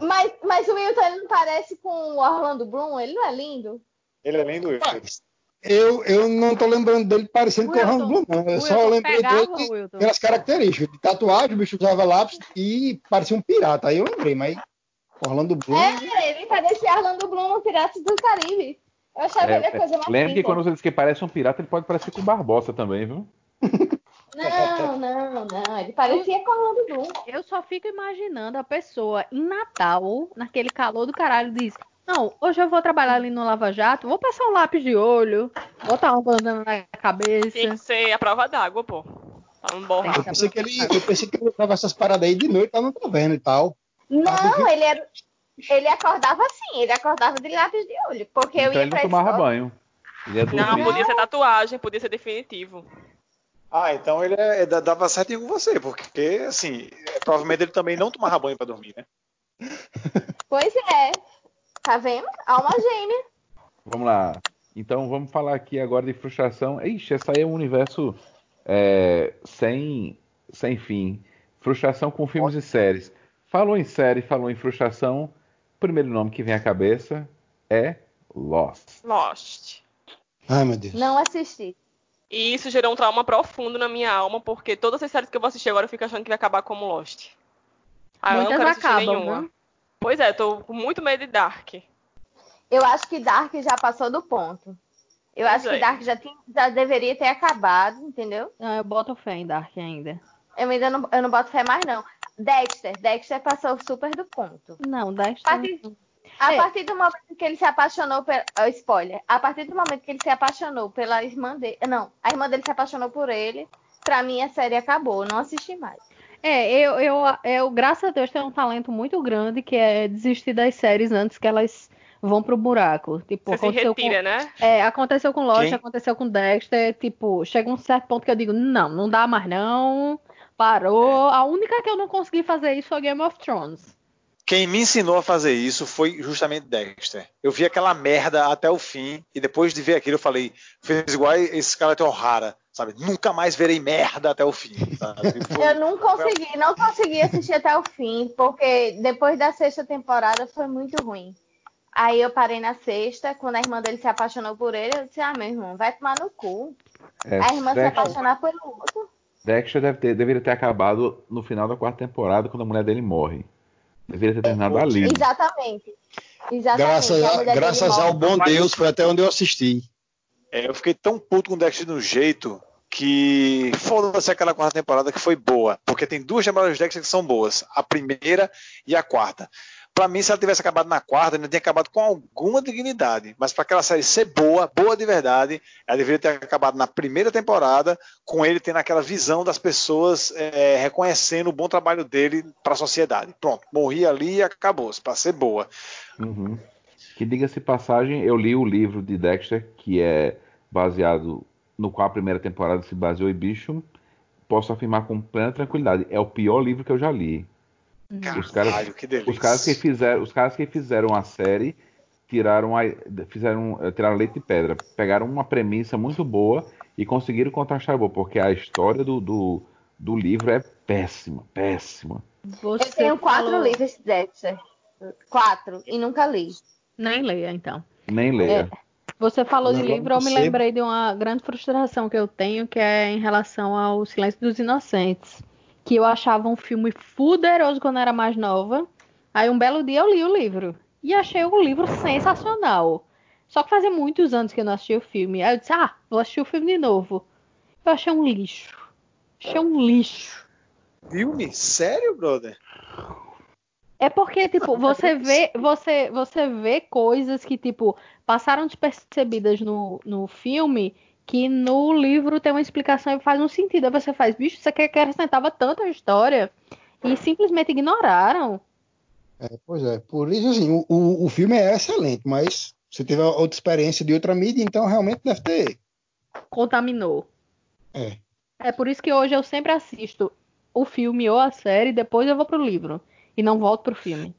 Mas, mas o Wilton ele não parece com o Orlando Bloom? Ele não é lindo? Ele é lindo. Mas eu, eu não tô lembrando dele parecendo com o Wilton, Orlando Bloom, não. Eu só Wilton, lembrei pegava, dele Wilton. pelas características. De tatuagem, o bicho usava lápis e parecia um pirata. Aí eu lembrei, mas Orlando Bloom. É, ele parecia Orlando Bloom no Piratas do Caribe. Eu achava É, ele a coisa mais Lembra que quando você diz que parece um pirata, ele pode parecer com o Barbosa também, viu? Não, não, não. Ele parecia com Orlando Bloom. Eu só fico imaginando a pessoa em Natal, naquele calor do caralho, diz: Não, hoje eu vou trabalhar ali no Lava Jato, vou passar um lápis de olho, botar uma bandana na cabeça. Tinha que ser a prova d'água, pô. Pra não borrar. Eu pensei que ele, eu pensei que ele usava essas paradas aí de noite, tava na taverna e tal. Não, ele era. Ele acordava assim, ele acordava de lápis de olho. Porque eu então ia ele não tomava escola. banho. Ele ia Não, podia ser tatuagem, podia ser definitivo. Ah, então ele é, dá- dava certinho com você, porque, assim, provavelmente ele também não tomava banho pra dormir, né? Pois é. Tá vendo? Alma gêmea. Vamos lá. Então vamos falar aqui agora de frustração. Ixi, essa aí é um universo é, sem, sem fim. Frustração com filmes e séries. Falou em série, falou em frustração. O primeiro nome que vem à cabeça é Lost. Lost. Ai, meu Deus. Não assisti. E isso gerou um trauma profundo na minha alma, porque todas as séries que eu vou assistir agora eu fico achando que vai acabar como Lost. Ah, eu não Muitas quero assistir acabam, nenhuma. né? Pois é, tô com muito medo de Dark. Eu acho que Dark já passou do ponto. Eu Pois acho é. que Dark já, tinha- já deveria ter acabado, entendeu? Não, eu boto fé em Dark ainda. Eu ainda não, eu não boto fé mais, não. Dexter. Dexter passou super do ponto. Não, Dexter. Partir- A É. partir do momento que ele se apaixonou pela. oh, spoiler. A partir do momento que ele se apaixonou pela irmã dele. Não, a irmã dele se apaixonou por ele. Pra mim a série acabou. Eu não assisti mais. É, eu, eu, eu, graças a Deus, tenho um talento muito grande que é desistir das séries antes que elas vão pro buraco. Tipo, Você se aconteceu retira, com, né? é, aconteceu com Lost, aconteceu com Dexter, tipo, chega um certo ponto que eu digo, não, não dá mais não, parou. A única que eu não consegui fazer isso foi Game of Thrones. Quem me ensinou a fazer isso foi justamente Dexter. Eu vi aquela merda até o fim e depois de ver aquilo eu falei, fez igual esse cara de O'Hara, sabe? Nunca mais verei merda até o fim. sabe? Foi- Eu não consegui, não consegui assistir até o fim, porque depois da sexta temporada foi muito ruim. Aí eu parei na sexta, quando a irmã dele se apaixonou por ele, eu disse, ah, meu irmão, vai tomar no cu. É, A irmã se Dexter, apaixonar pelo outro. Dexter deve ter- deveria ter acabado no final da quarta temporada, quando a mulher dele morre. Deveria ter terminado ali. Exatamente. Exatamente. Graças, a graças morre. ao bom Deus, foi até onde eu assisti. É, eu fiquei tão puto com o Dexter de um jeito que foda-se aquela quarta temporada que foi boa. Porque tem duas temporadas de Dexter que são boas. A primeira e a quarta. Pra mim, se ela tivesse acabado na quarta, ainda tinha acabado com alguma dignidade. Mas para aquela série ser boa, boa de verdade, ela deveria ter acabado na primeira temporada, com ele tendo aquela visão das pessoas é, reconhecendo o bom trabalho dele para a sociedade. Pronto, morri ali e acabou-se, para ser boa. Uhum. Que diga-se passagem, eu li o livro de Dexter, que é baseado no qual a primeira temporada se baseou em Bicho. Posso afirmar com plena tranquilidade, é o pior livro que eu já li. Caralho, Os caras, que delícia. os caras que fizeram, os caras que fizeram a série tiraram a, fizeram, eh, tiraram leite de pedra, pegaram uma premissa muito boa e conseguiram contar a história boa, porque a história do, do, do livro é péssima, péssima. Você Eu tenho quatro falou- livros de Dexter. Quatro, e nunca li. Nem leia, então. Nem leia. Você falou de livro, eu me lembrei de uma grande frustração que eu tenho, que é em relação ao Silêncio dos Inocentes. Que eu achava um filme fuderoso quando era mais nova. Aí um belo dia eu li o livro. E achei o livro sensacional. Só que fazia muitos anos que eu não assistia o filme. Aí eu disse, ah, vou assistir o filme de novo. Eu achei um lixo. Achei um lixo. Filme? Sério, brother? É porque, tipo, você vê, você, você vê coisas que, tipo, passaram despercebidas no, no filme que no livro tem uma explicação e faz um sentido. Aí você faz, bicho, isso aqui acrescentava tanto a história e simplesmente ignoraram. É, pois é, por isso assim, o, o, o filme é excelente, mas você teve outra experiência de outra mídia, então realmente deve ter. Contaminou. É. É por isso que hoje eu sempre assisto o filme ou a série, depois eu vou pro livro. E não volto pro filme.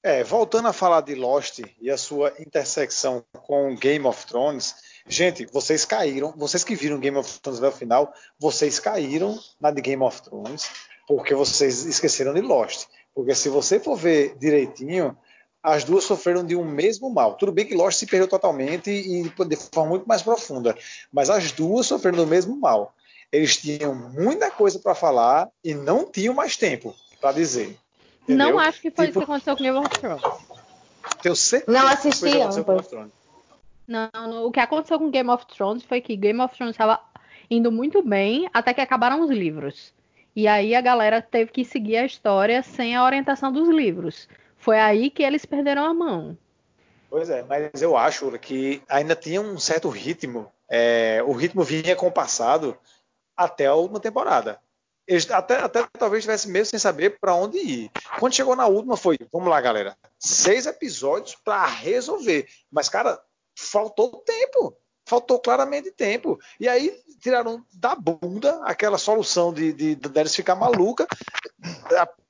É, voltando a falar de Lost e a sua intersecção com Game of Thrones, gente, vocês caíram, vocês que viram Game of Thrones até o final, vocês caíram na de Game of Thrones porque vocês esqueceram de Lost. Porque se você for ver direitinho, as duas sofreram de um mesmo mal. Tudo bem que Lost se perdeu totalmente e de forma muito mais profunda, mas as duas sofreram do mesmo mal. Eles tinham muita coisa para falar e não tinham mais tempo para dizer. Não Entendeu? acho que foi Tipo- isso que aconteceu com Game of Thrones. Tenho certeza Não que assisti foi isso que aconteceu com. Game of Thrones. Não, não, o que aconteceu com Game of Thrones foi que Game of Thrones estava indo muito bem até que acabaram os livros. E aí a galera teve que seguir a história sem a orientação dos livros. Foi aí que eles perderam a mão. Pois é, mas eu acho que ainda tinha um certo ritmo. é, o ritmo vinha compassado até a última temporada. Até, até talvez estivesse mesmo sem saber para onde ir. Quando chegou na última foi, vamos lá, galera, seis episódios para resolver. Mas, cara, faltou tempo. Faltou claramente tempo. E aí tiraram da bunda aquela solução de, de, de ficar maluca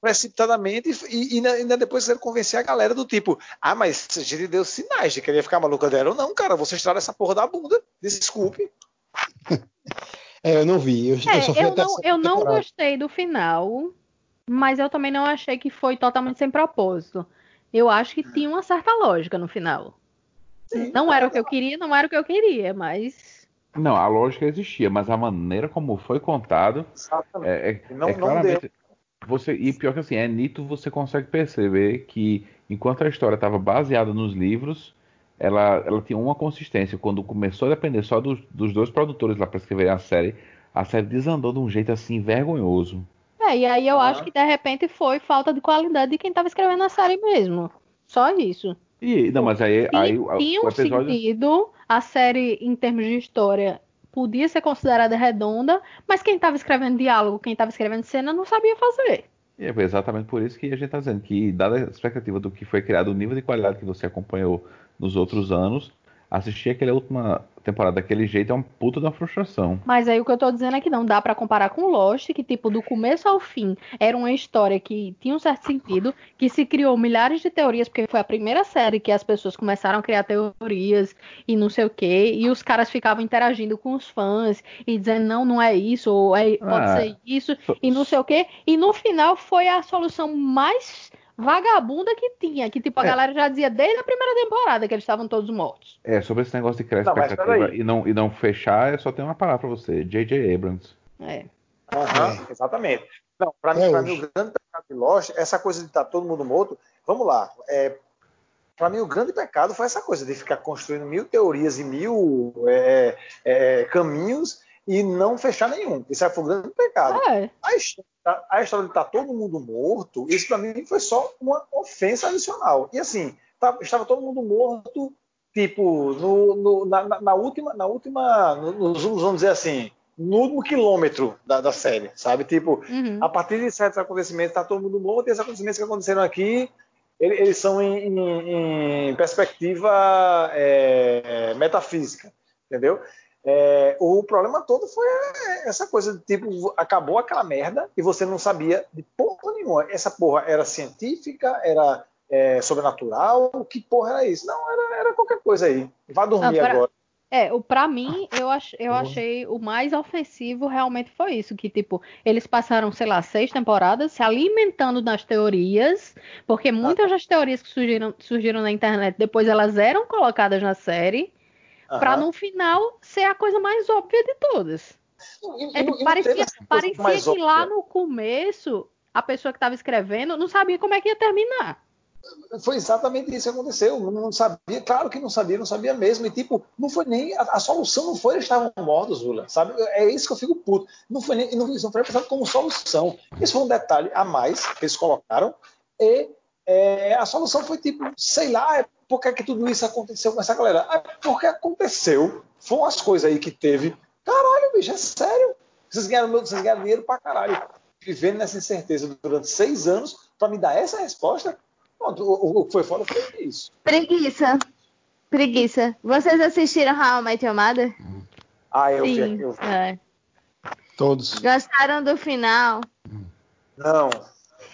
precipitadamente e, e ainda depois quiseram convencer a galera do tipo, ah, mas a gente deu sinais de que ele ia ficar maluca dela. ou Não, cara, vocês tiraram essa porra da bunda. Desculpe. É, eu não vi. Eu, eu É, só fui eu até a não, eu não gostei do final, mas eu também não achei que foi totalmente sem propósito. Eu acho que tinha uma certa lógica no final. Sim. Não era o que eu queria, não era o que eu queria, mas. Não, a lógica existia, mas a maneira como foi contado Exatamente. é, é, Não- é não claramente. Você, e pior que assim, é nítido você consegue perceber que enquanto a história estava baseada nos livros, ela, ela tinha uma consistência. Quando começou a depender só dos, dos dois produtores lá para escrever a série, a série desandou de um jeito assim vergonhoso. É, e aí eu Ah. acho que de repente foi falta de qualidade de quem tava escrevendo a série mesmo. Só isso. E não, mas aí, aí Tinha, um episódio. sentido, a série, em termos de história, podia ser considerada redonda, mas quem tava escrevendo diálogo, quem tava escrevendo cena, não sabia fazer. E é exatamente por isso que a gente está dizendo que, dada a expectativa do que foi criado, o nível de qualidade que você acompanhou nos outros anos, assistir aquela última temporada daquele jeito é um puto da frustração. Mas aí o que eu tô dizendo é que não dá pra comparar com Lost, que tipo, do começo ao fim, era uma história que tinha um certo sentido, que se criou milhares de teorias, porque foi a primeira série que as pessoas começaram a criar teorias e não sei o quê, e os caras ficavam interagindo com os fãs e dizendo, não, não é isso, ou é, pode Ah, ser isso, so- e não sei o quê, e no final foi a solução mais vagabunda que tinha, que tipo, a É. galera já dizia desde a primeira temporada que eles estavam todos mortos. É, sobre esse negócio de criar Não, mas expectativa e não, e não fechar, eu só tenho uma palavra pra você: J.J. Abrams. É. Aham, Exatamente. Não, para mim, É pra hoje. mim, o grande pecado de Lost, essa coisa de estar todo mundo morto, vamos lá. É, para mim, o grande pecado foi essa coisa de ficar construindo mil teorias e mil é, é, caminhos e não fechar nenhum. Isso foi um grande pecado. É. A história, a história de estar todo mundo morto, isso para mim foi só uma ofensa adicional. E assim, tá- estava todo mundo morto, tipo, no, no- na, na- última, na última, no- nos, vamos dizer assim, no último quilômetro da, da série, sabe? Tipo, Uhum. a partir de certos acontecimentos, está todo mundo morto, e esses acontecimentos que aconteceram aqui, ele- eles, são em, em- em perspectiva é, metafísica, entendeu? É, o problema todo foi essa coisa de tipo, acabou aquela merda e você não sabia de porra nenhuma. Essa porra era científica, era é, sobrenatural, que porra era isso? Não, era, era qualquer coisa aí. Vá dormir Ah, pra- agora. É, o pra mim, eu, ach, eu achei o mais ofensivo realmente foi isso, que tipo, eles passaram, sei lá, seis temporadas se alimentando das teorias, porque muitas das teorias que surgiram, surgiram na internet, depois elas eram colocadas na série, pra Aham. no final ser a coisa mais óbvia de todas. E- É, e parecia parecia que lá no começo, a pessoa que estava escrevendo não sabia como é que ia terminar. Foi exatamente isso que aconteceu. Não, sabia, claro que não sabia, não sabia mesmo. E tipo, não foi nem. A, a solução não foi eles estavam mortos, Lula. Sabe? É isso que eu fico puto. Não foi nem. Não, não foi pensado como solução. Isso foi um detalhe a mais que eles colocaram. E é, a solução foi tipo, sei lá, é, por que, que tudo isso aconteceu com essa galera? É porque aconteceu. Foram as coisas aí que teve. Caralho, bicho, é sério. Vocês ganharam, meu- vocês ganharam dinheiro pra caralho. Vivendo nessa incerteza durante seis anos pra me dar essa resposta. Pronto, o, o que foi foda foi isso. Preguiça. Preguiça. Vocês assistiram How I Met Your Mother? Ah, eu vi Sim, aqui. Eu vi. é. Todos. Gostaram do final? Não.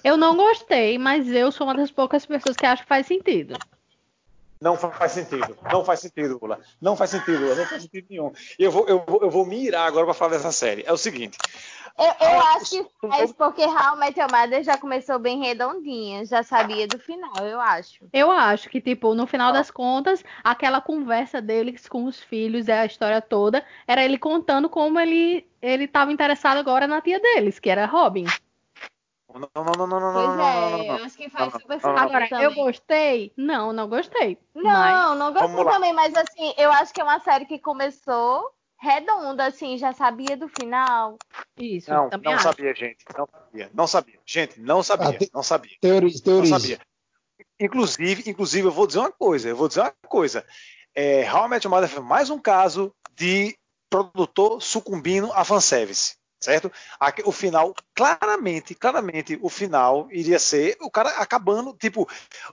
Eu não gostei, mas eu sou uma das poucas pessoas que acho que faz sentido. Não fa- faz sentido. Não faz sentido, Lula. Não faz sentido, Lula. Não faz sentido nenhum. E eu vou, eu vou, eu vou mirar agora para falar dessa série. É o seguinte. Eu, eu Ah, acho que faz porque How I Met Your Mother já começou bem redondinha. Já sabia do final, eu acho. Eu acho que, tipo, no final das contas, aquela conversa deles com os filhos e a história toda, era ele contando como ele ele estava interessado agora na tia deles, que era Robin. Não, não, não, não, não, não, Pois não, não, não, é, não. eu acho que faz Não, não, super não, não. sentido Agora, também. eu gostei? Não, não gostei. Mas, Não, não gostei também, mas assim, eu acho que é uma série que começou redonda, assim, já sabia do final. isso, Não, também não acho. sabia, gente. Não sabia. Não sabia. Gente, não sabia. Ah, Não sabia. Teoriza, Não teoriza. sabia. Inclusive, inclusive, eu vou dizer uma coisa. Eu vou dizer uma coisa. É, How I Met Your Mother foi mais um caso de produtor sucumbindo a fanservice. Certo? O final, claramente, claramente, o final iria ser o cara acabando, tipo,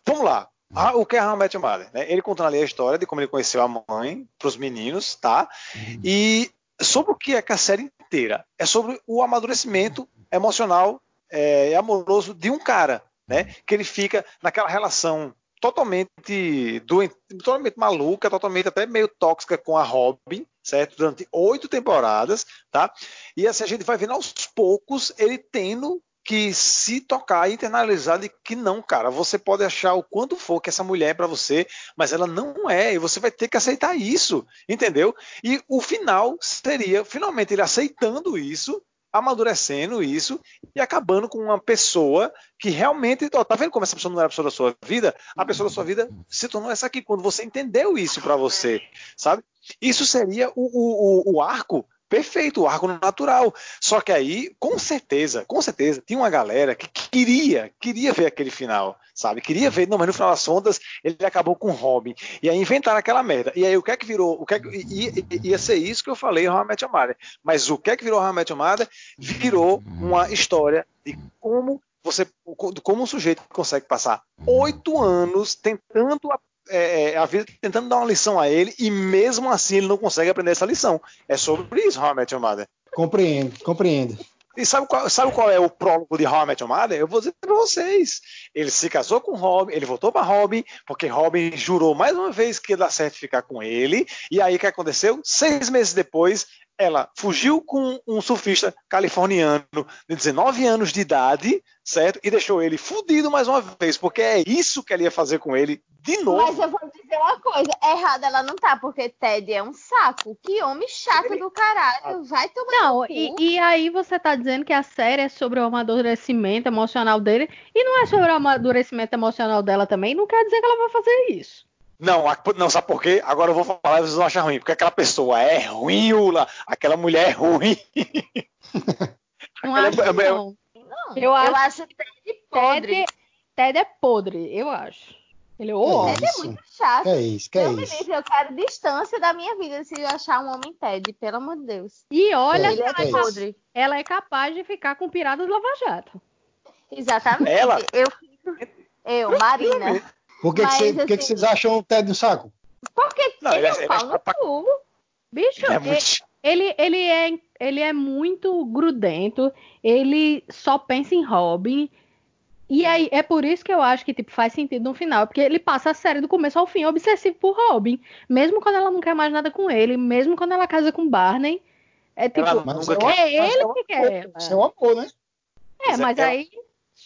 vamos lá. Ah, O que é How I Met Your Mother? Né? Ele contando ali a história de como ele conheceu a mãe para os meninos, tá? E sobre o que é que a série inteira é sobre o amadurecimento emocional é, e amoroso de um cara, né? Que ele fica naquela relação totalmente doente, totalmente maluca, totalmente até meio tóxica com a Robin, certo? Durante oito temporadas, tá? E assim a gente vai vendo aos poucos ele tendo que se tocar e internalizar de que não, cara, você pode achar o quanto for que essa mulher é para você, mas ela não é, e você vai ter que aceitar isso, entendeu? E o final seria finalmente ele aceitando isso, amadurecendo isso e acabando com uma pessoa que realmente, ó, tá vendo como essa pessoa não era a pessoa da sua vida? A pessoa da sua vida se tornou essa aqui quando você entendeu isso para você, sabe? Isso seria o, o, o, o arco perfeito, o arco natural. Só que aí, com certeza, com certeza, tinha uma galera que queria, queria ver aquele final, sabe? Queria ver, não, mas no final das contas, ele acabou com o Robin. E aí inventaram aquela merda. E aí o que é que virou? O que é que, ia, ia ser isso que eu falei Your Mother. Mas o que é que virou Your Mother? Virou uma história de como você, como um sujeito consegue passar oito anos tentando é, a vida tentando dar uma lição a ele e mesmo assim ele não consegue aprender essa lição. É sobre isso, How I Met Your Mother. Compreendo, compreendo. E sabe qual, sabe qual é o prólogo de How I Met Your Mother? Eu vou dizer para vocês. Ele se casou com Robin, ele voltou para Robin, porque Robin jurou mais uma vez que ia dar certo ficar com ele. E aí o que aconteceu? Seis meses depois, ela fugiu com um surfista californiano de 19 anos de idade, certo? E deixou ele fudido mais uma vez, porque é isso que ela ia fazer com ele de novo. Mas eu vou dizer uma coisa, errada ela não tá, porque Ted é um saco. Que homem chato do caralho. Vai tomar Não, e, e aí você tá dizendo que a série é sobre o amadurecimento emocional dele, e não é sobre o amadurecimento emocional dela também, não quer dizer que ela vai fazer isso. Não, a- não, sabe por quê? Agora eu vou falar e vocês vão achar ruim. Porque aquela pessoa é ruim, Ula. Aquela mulher é ruim. Não Ela é- acho, é- não. Não, Eu acho- acho Ted podre. Ted, Ted é podre, eu acho. Ele é o É homem. Ted é isso. muito chato. Que é isso, que é Não me isso. eu quero distância da minha vida se eu achar um homem Ted, pelo amor de Deus. E olha É, que é é isso. podre. ela é capaz de ficar com piratas Lava Jato. Exatamente. Ela? Eu, eu Marina. Por que, que, Mas, cê- por que que assim- vocês acham o Ted no saco? Porque Não, ele ele é é- um ele é pau no pra- cu. Bicho, É e- muito... ele, ele, é, ele é muito grudento, ele só pensa em Robin. E aí, é por isso que eu acho que tipo, faz sentido no final, porque ele passa a série do começo ao fim obsessivo por Robin. Mesmo quando ela não quer mais nada com ele, mesmo quando ela casa com Barney. É tipo, é mas ele é um que amor, quer Isso é um amor, né? É, mas aí,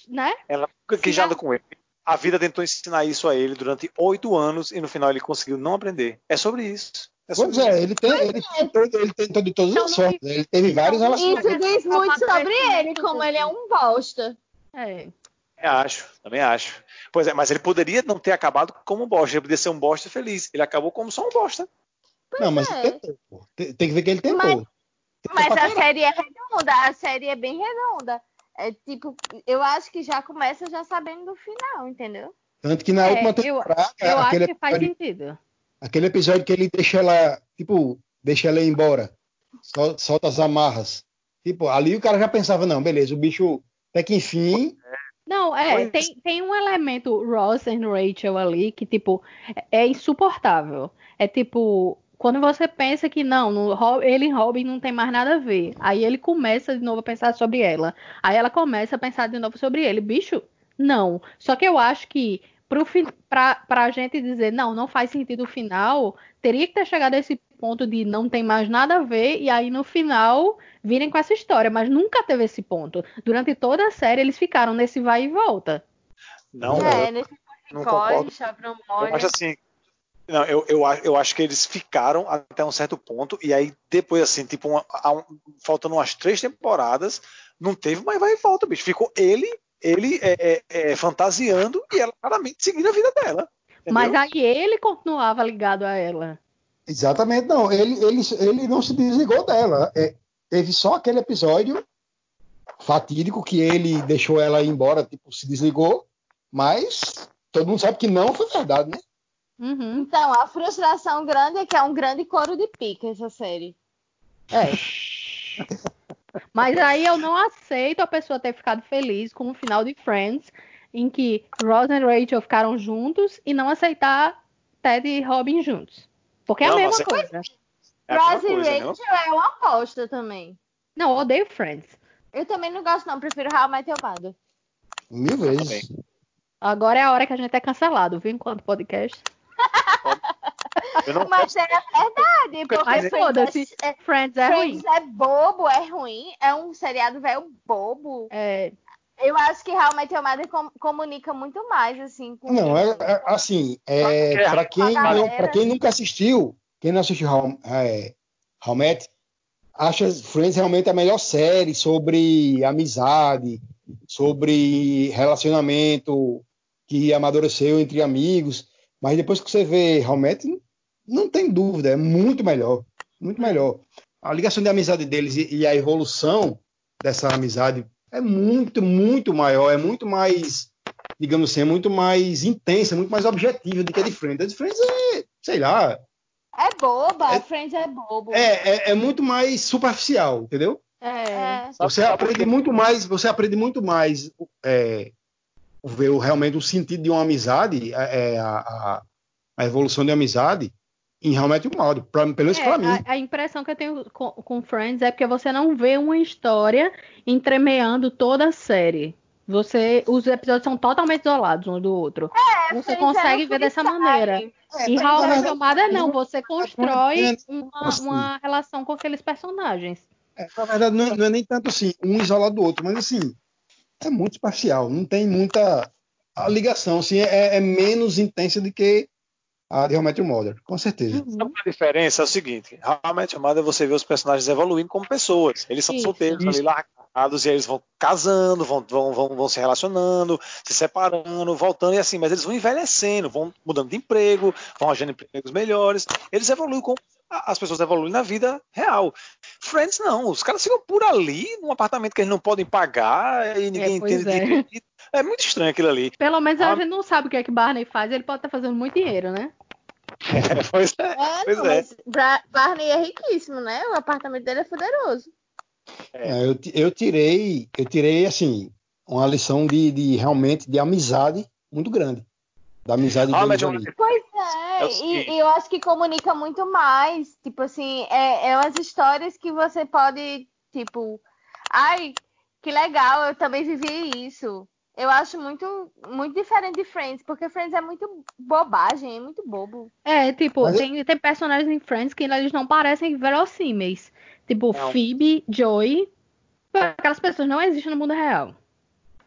né? Ela nunca quis Se a- nada com ele. A vida tentou ensinar isso a ele durante oito anos e no final ele conseguiu não aprender. É sobre isso. É sobre Pois é, ele, tem, ele, tentou, ele tentou de todas Então as não sortes. Ele teve vários relacionamentos. Isso diz muito sobre ele, como ele é um bosta. É. Também acho, também acho. Pois é, mas ele poderia não ter acabado como um bosta, ele poderia ser um bosta feliz. Ele acabou como só um bosta. Não, mas é. ele tentou. Tem, tem que ver que ele tentou. Mas- Tentou Mas a série é redonda, a série é bem redonda. É tipo, eu acho que já começa já sabendo do final, entendeu? Tanto que na É, última eu- temporada, Eu aquele, acho que faz episódio, sentido. aquele episódio que ele deixa ela, tipo, deixa ela ir embora, sol- solta as amarras. Tipo, ali o cara já pensava, não, beleza, o bicho, até que enfim, Não, é, tem, tem um elemento Ross e Rachel ali que, tipo, é é insuportável. É tipo, quando você pensa que não, no, ele e Robin não tem mais nada a ver. Aí ele começa de novo a pensar sobre ela. Aí ela começa a pensar de novo sobre ele. Bicho, não. Só que eu acho que pra, pra gente dizer, não, não faz sentido o final, teria que ter chegado a esse ponto de não tem mais nada a ver, e aí no final virem com essa história, mas nunca teve esse ponto. Durante toda a série eles ficaram nesse vai e volta. Não, É, é, nesse não concordo. Eu acho assim. Não, eu, eu, acho- eu acho que eles ficaram até um certo ponto, e aí depois, assim, tipo, uma- a um- faltando umas três temporadas, não teve mais vai e volta, bicho. Ficou ele, ele é, é, é, fantasiando e ela claramente seguindo a vida dela. entendeu? Mas aí ele continuava ligado a ela. exatamente não, ele, ele, ele não se desligou dela. É, teve só aquele episódio fatídico que ele deixou ela ir embora, tipo, se desligou, mas todo mundo sabe que não foi verdade, né? Uhum. Então, a frustração grande é que é um grande coro de pica essa série. É. Mas aí eu não aceito a pessoa ter ficado feliz com o final de Friends, em que Ross e Rachel ficaram juntos e não aceitar Ted e Robin juntos. Porque é a Não, mesma é- coisa. É Ross e não? Rachel é uma aposta também. Não, eu odeio Friends. Eu também não gosto, não. Prefiro How I Met Your Mother. Mil vezes. Agora é a hora que a gente é cancelado, viu? Enquanto podcast. Eu não Mas é verdade, porque Mas. Friends, é, Friends é ruim. Friends é bobo, é ruim. É um seriado velho bobo. É, Eu acho que Met Your Mother com- comunica muito mais, assim, com Não, é, é, assim, é, para quem, a não- quem nunca assistiu, quem não assistiu How, é, How Met, acha Friends realmente a melhor série sobre amizade, sobre relacionamento que amadureceu entre amigos, mas depois que você vê Met, não, tem dúvida, é muito melhor, muito melhor. A ligação de amizade deles e, e a evolução dessa amizade é muito, muito maior, é muito mais digamos assim, é muito mais intensa, muito mais objetiva do que a de Friends. A de Friends é, sei lá, É boba, É- Friends é bobo. é, é, é muito mais superficial, entendeu? é. É. Você aprende muito mais, você aprende muito mais é, ver o- realmente o sentido de uma amizade, é, a, a, a evolução de uma amizade em realmente um modo, pra, pelo menos É, pra mim. a, a impressão que eu tenho com, com Friends é porque você não vê uma história entremeando toda a série. Você, os episódios são totalmente isolados um do outro. você Friends consegue é um ver dessa maneira. E na I Met verdade, Your Mother não, você constrói é, uma, assim. uma relação com aqueles personagens. É, na verdade, não é, não é nem tanto assim, um isolado do outro, mas assim, é muito parcial, não tem muita. A ligação assim, é, é menos intensa do que a de How I Met Your Mother, com certeza. Sabe a diferença? É o seguinte: How I Met Your Mother você vê os personagens evoluindo como pessoas. Eles são Isso. solteiros ali largados e aí eles vão casando, vão, vão, vão, vão se relacionando, se separando, voltando e assim, mas eles vão envelhecendo, vão mudando de emprego, vão arranjando empregos melhores. Eles evoluem como as pessoas evoluem na vida real. Friends não, os caras ficam por ali num apartamento que eles não podem pagar e ninguém pois entende é. direito. É muito estranho aquilo ali. Pelo menos Ah. a gente não sabe o que é que Barney faz. Ele pode estar fazendo muito dinheiro, né? pois é. É, Pois não, é. mas Bra- Barney é riquíssimo, né? O apartamento dele é poderoso. É, eu, ti- eu tirei, eu tirei assim, uma lição de, de realmente de amizade muito grande. Da amizade Ah, deles mas eu-. Pois É e, e eu acho que comunica muito mais. Tipo assim, é, é umas histórias que você pode, tipo, ai, que legal, eu também vivi isso. Eu acho muito, muito diferente de Friends, porque Friends é muito bobagem, é muito bobo. É, tipo, Mas tem, tem personagens em Friends que eles não parecem verossímeis. Tipo, Não. Phoebe, Joey. Aquelas pessoas não existem no mundo real.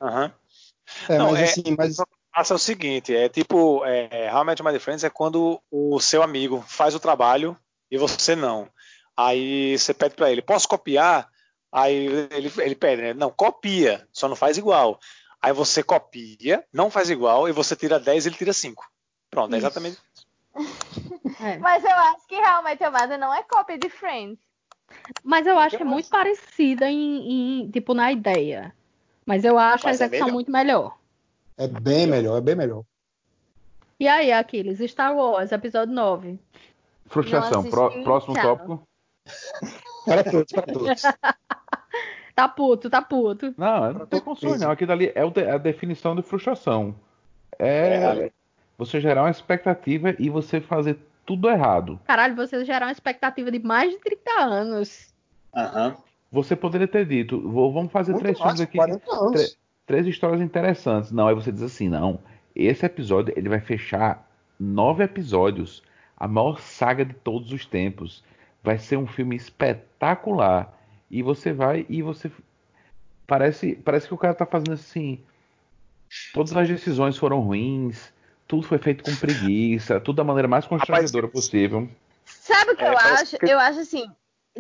Aham. É, Não, mas é- assim, mas Passa o seguinte, é tipo, é, How I Met Your Mother Friends é quando o seu amigo faz o trabalho e você não. Aí você pede pra ele, posso copiar? Aí ele, ele pede, né? Não, copia, só não faz igual. Aí você copia, não faz igual, e você tira 10 e ele tira 5. Pronto, é Isso. exatamente É. Mas eu acho que realmente a Mother não é cópia de Friends. Mas eu acho que é muito parecida em, em, tipo, na ideia. Mas eu acho Mas a é execução melhor. muito melhor. É bem melhor, é bem melhor. E aí, Aquiles, Star Wars, episódio 9. Frustração. Pró- próximo tchau. tópico. Para todos, para todos. Tá puto, tá puto. Não, eu não tô com sonho, não. Aquilo ali é a definição de frustração. É você gerar uma expectativa e você fazer tudo errado. Caralho, vocês geraram uma expectativa de mais de 30 anos. Aham. Você poderia ter dito, vou- vamos fazer Muito três mais, filmes aqui, 40 anos. Três histórias interessantes. Não, aí você diz assim, não, esse episódio ele vai fechar nove episódios, a maior saga de todos os tempos. Vai ser um filme espetacular. E você vai e você parece parece que o cara tá fazendo assim, todas as decisões foram ruins, tudo foi feito com preguiça, tudo da maneira mais constrangedora possível. Sabe o que É, eu acho? que- Eu acho assim,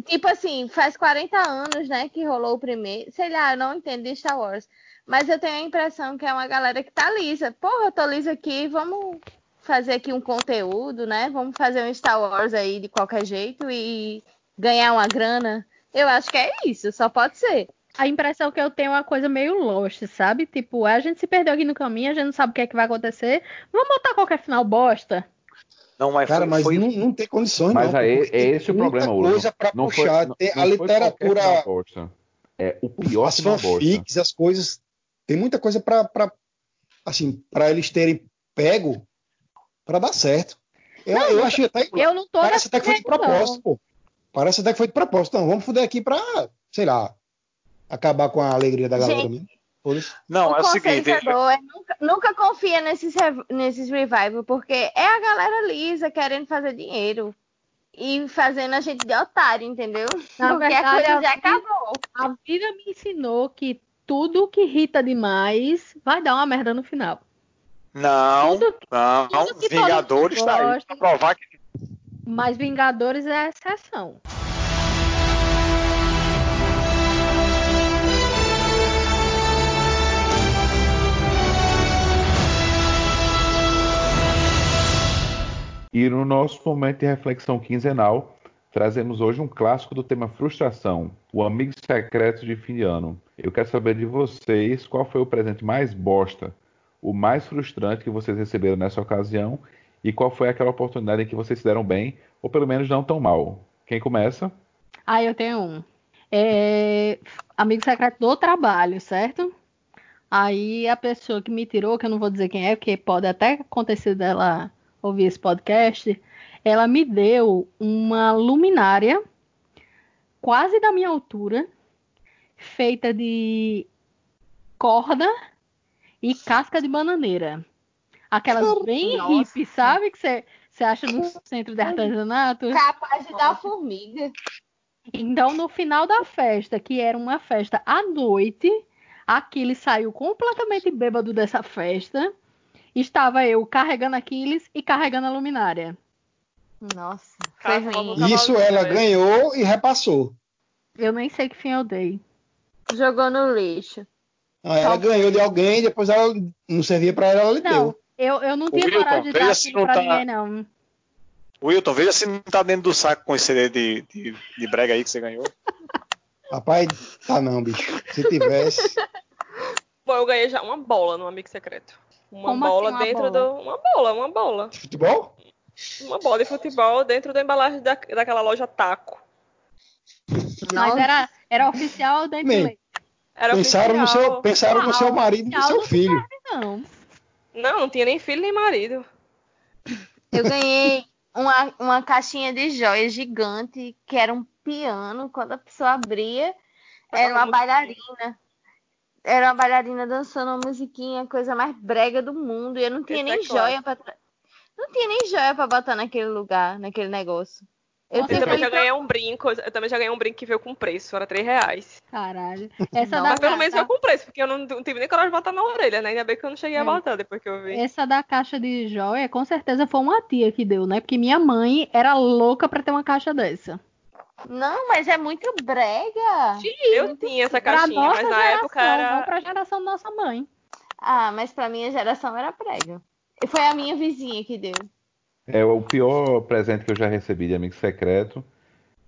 tipo assim, faz 40 anos, né, que rolou o primeiro. Sei lá, eu não entendo de Star Wars. Mas eu tenho a impressão que é uma galera que tá lisa. Porra, eu tô lisa aqui, vamos fazer aqui um conteúdo, né? Vamos fazer um Star Wars aí de qualquer jeito e ganhar uma grana. Eu acho que é isso, só pode ser. A impressão que eu tenho é uma coisa meio lost, sabe? Tipo, a gente se perdeu aqui no caminho, a gente não sabe o que é que vai acontecer. Vamos botar qualquer final bosta. Não, mas Cara, foi, mas foi- não, não tem condições, Mas não. aí, porque é esse o problema, Hugo. coisa para Não foi- puxar. tem não a foi literatura. É o pior as fanfics, as coisas. Tem muita coisa para assim, para eles terem pego para dar certo. Eu, Não, eu achei até Eu não tô parece até que foi de não. propósito, pô. Parece até que foi de propósito. Não, vamos fuder aqui pra, sei lá, acabar com a alegria da galera Gente. Não, o é o seguinte, é nunca, nunca confia nesses, nesses revival, porque é a galera lisa querendo fazer dinheiro. E fazendo a gente de otário, entendeu? Na porque verdade, a coisa a já vida- acabou. A vida me ensinou que tudo que irrita demais vai dar uma merda no final. não, Tudo- não, tudo Vingadores tá aí pra provar que Mas Vingadores é a exceção. E no nosso momento de reflexão quinzenal, trazemos hoje um clássico do tema frustração, o amigo secreto de fim de ano. Eu quero saber de vocês qual foi o presente mais bosta, o mais frustrante que vocês receberam nessa ocasião e qual foi aquela oportunidade em que vocês se deram bem, ou pelo menos não tão mal. Quem começa? Ah, eu tenho um. É, Amigo secreto do trabalho, certo? Aí a pessoa que me tirou, que eu não vou dizer quem é, porque pode até acontecer dela ouvir esse podcast, ela me deu uma luminária quase da minha altura, feita de corda e casca de bananeira. Aquelas bem Nossa. hippie, sabe? Que você você acha no centro de artesanato. Capaz de dar formiga. Então, no final da festa, que era uma festa à noite, Aquiles saiu completamente bêbado dessa festa estava eu carregando Aquiles e carregando a luminária. Nossa, foi ruim. Isso ela ganhou e repassou. Eu nem sei que fim eu dei. Jogou no lixo. Ah, Ela ganhou de alguém, depois ela não servia pra ela, ela lhe Não, deu. eu, eu não tinha Wilton, coragem de dar não pra tá- ninguém, não. Wilton, veja se não tá dentro do saco com esse CD de, de, de brega aí que você ganhou. Rapaz, tá não, bicho. Se tivesse. Bom, eu ganhei já uma bola no Amigo Secreto. Uma Como bola assim, uma dentro bola? do. Uma bola, uma bola. Futebol? Uma bola de futebol dentro da embalagem da, daquela loja Taco. Mas era, era oficial da Bem, Play. Era pensaram no, seu, oficial. pensaram no seu marido e no seu oficial filho. Não. Não, não tinha nem filho nem marido. Eu ganhei uma, uma caixinha de joias gigante, que era um piano. Quando a pessoa abria, era uma bailarina. Era uma bailarina dançando uma musiquinha, a coisa mais brega do mundo. E eu não tinha Esse nem é joia pra tra- Não tinha nem joia pra botar naquele lugar, naquele negócio. Eu também já que- ganhei um brinco, eu também já ganhei um brinco que veio com preço, era 3 reais. Caralho. Essa Mas pelo menos veio com preço, porque eu não, não tive nem coragem de botar na orelha, né? Ainda bem que eu não cheguei a É. botar depois que eu vi. essa da caixa de joia, com certeza foi uma tia que deu, né? Porque minha mãe era louca pra ter uma caixa dessa. Não, mas é muito brega. Eu tinha essa caixinha, mas na geração, época era. não pra geração da nossa mãe. Ah, mas pra minha geração era brega. E Foi a minha vizinha que deu. É o pior presente que eu já recebi de amigo secreto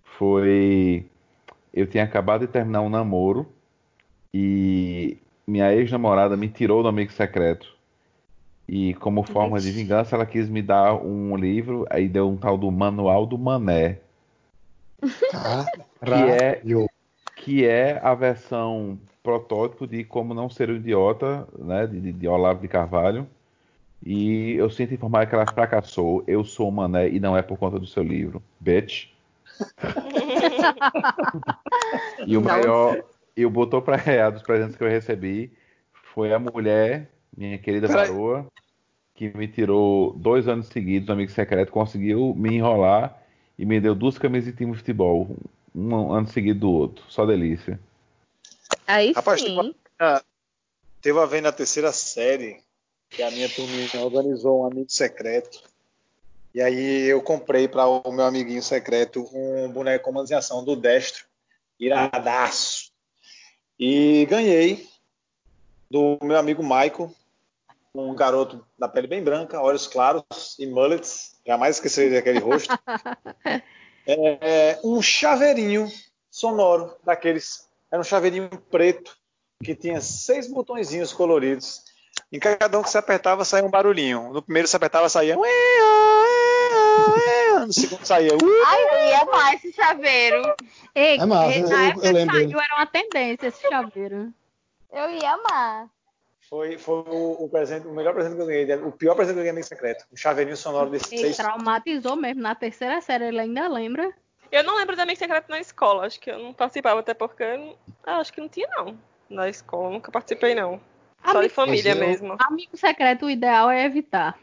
foi eu tinha acabado de terminar um namoro e minha ex-namorada me tirou do amigo secreto. E como forma de vingança, ela quis me dar um livro, aí deu um tal do Manual do Mané, Caralho. que é a versão protótipo de como não ser um idiota, né, de, de Olavo de Carvalho. E eu sinto informar que ela fracassou. Eu sou o Mané e não é por conta do seu livro, bitch. E o maior, e o botou pra real dos presentes que eu recebi foi a mulher, minha querida Peraí. varoa, que me tirou dois anos seguidos do Amigo Secreto, conseguiu me enrolar e me deu duas camisas de time de futebol, um ano seguido do outro. Só delícia. Aí Rapaz, sim. Teve uma vez na terceira série que a minha turminha organizou um amigo secreto. E aí eu comprei para o meu amiguinho secreto um boneco com ação do Destro, iradaço. E ganhei do meu amigo Michael, um garoto da pele bem branca, olhos claros e mullets, jamais esquecerei daquele rosto. É, um chaveirinho sonoro daqueles. Era um chaveirinho preto que tinha seis botõezinhos coloridos. Em cada um que se apertava saía um barulhinho. No primeiro se apertava saía. No segundo saía. Ai, eu ia amar esse chaveiro. Ei, É massa, eu- na eu época que lembro saiu era uma tendência esse chaveiro. Eu ia amar. Foi, foi o, o presente, o melhor presente que eu ganhei. O pior presente que eu ganhei em secreto. Um chaveirinho sonoro de Ele seis. traumatizou mesmo. Na terceira série ele ainda lembra. Eu não lembro da Amigo Secreto na escola, acho que eu não participava, até porque. eu ah, acho que não tinha, não. Na escola, nunca participei, não. Só de Amigo, família eu- mesmo. amigo secreto, o ideal é evitar.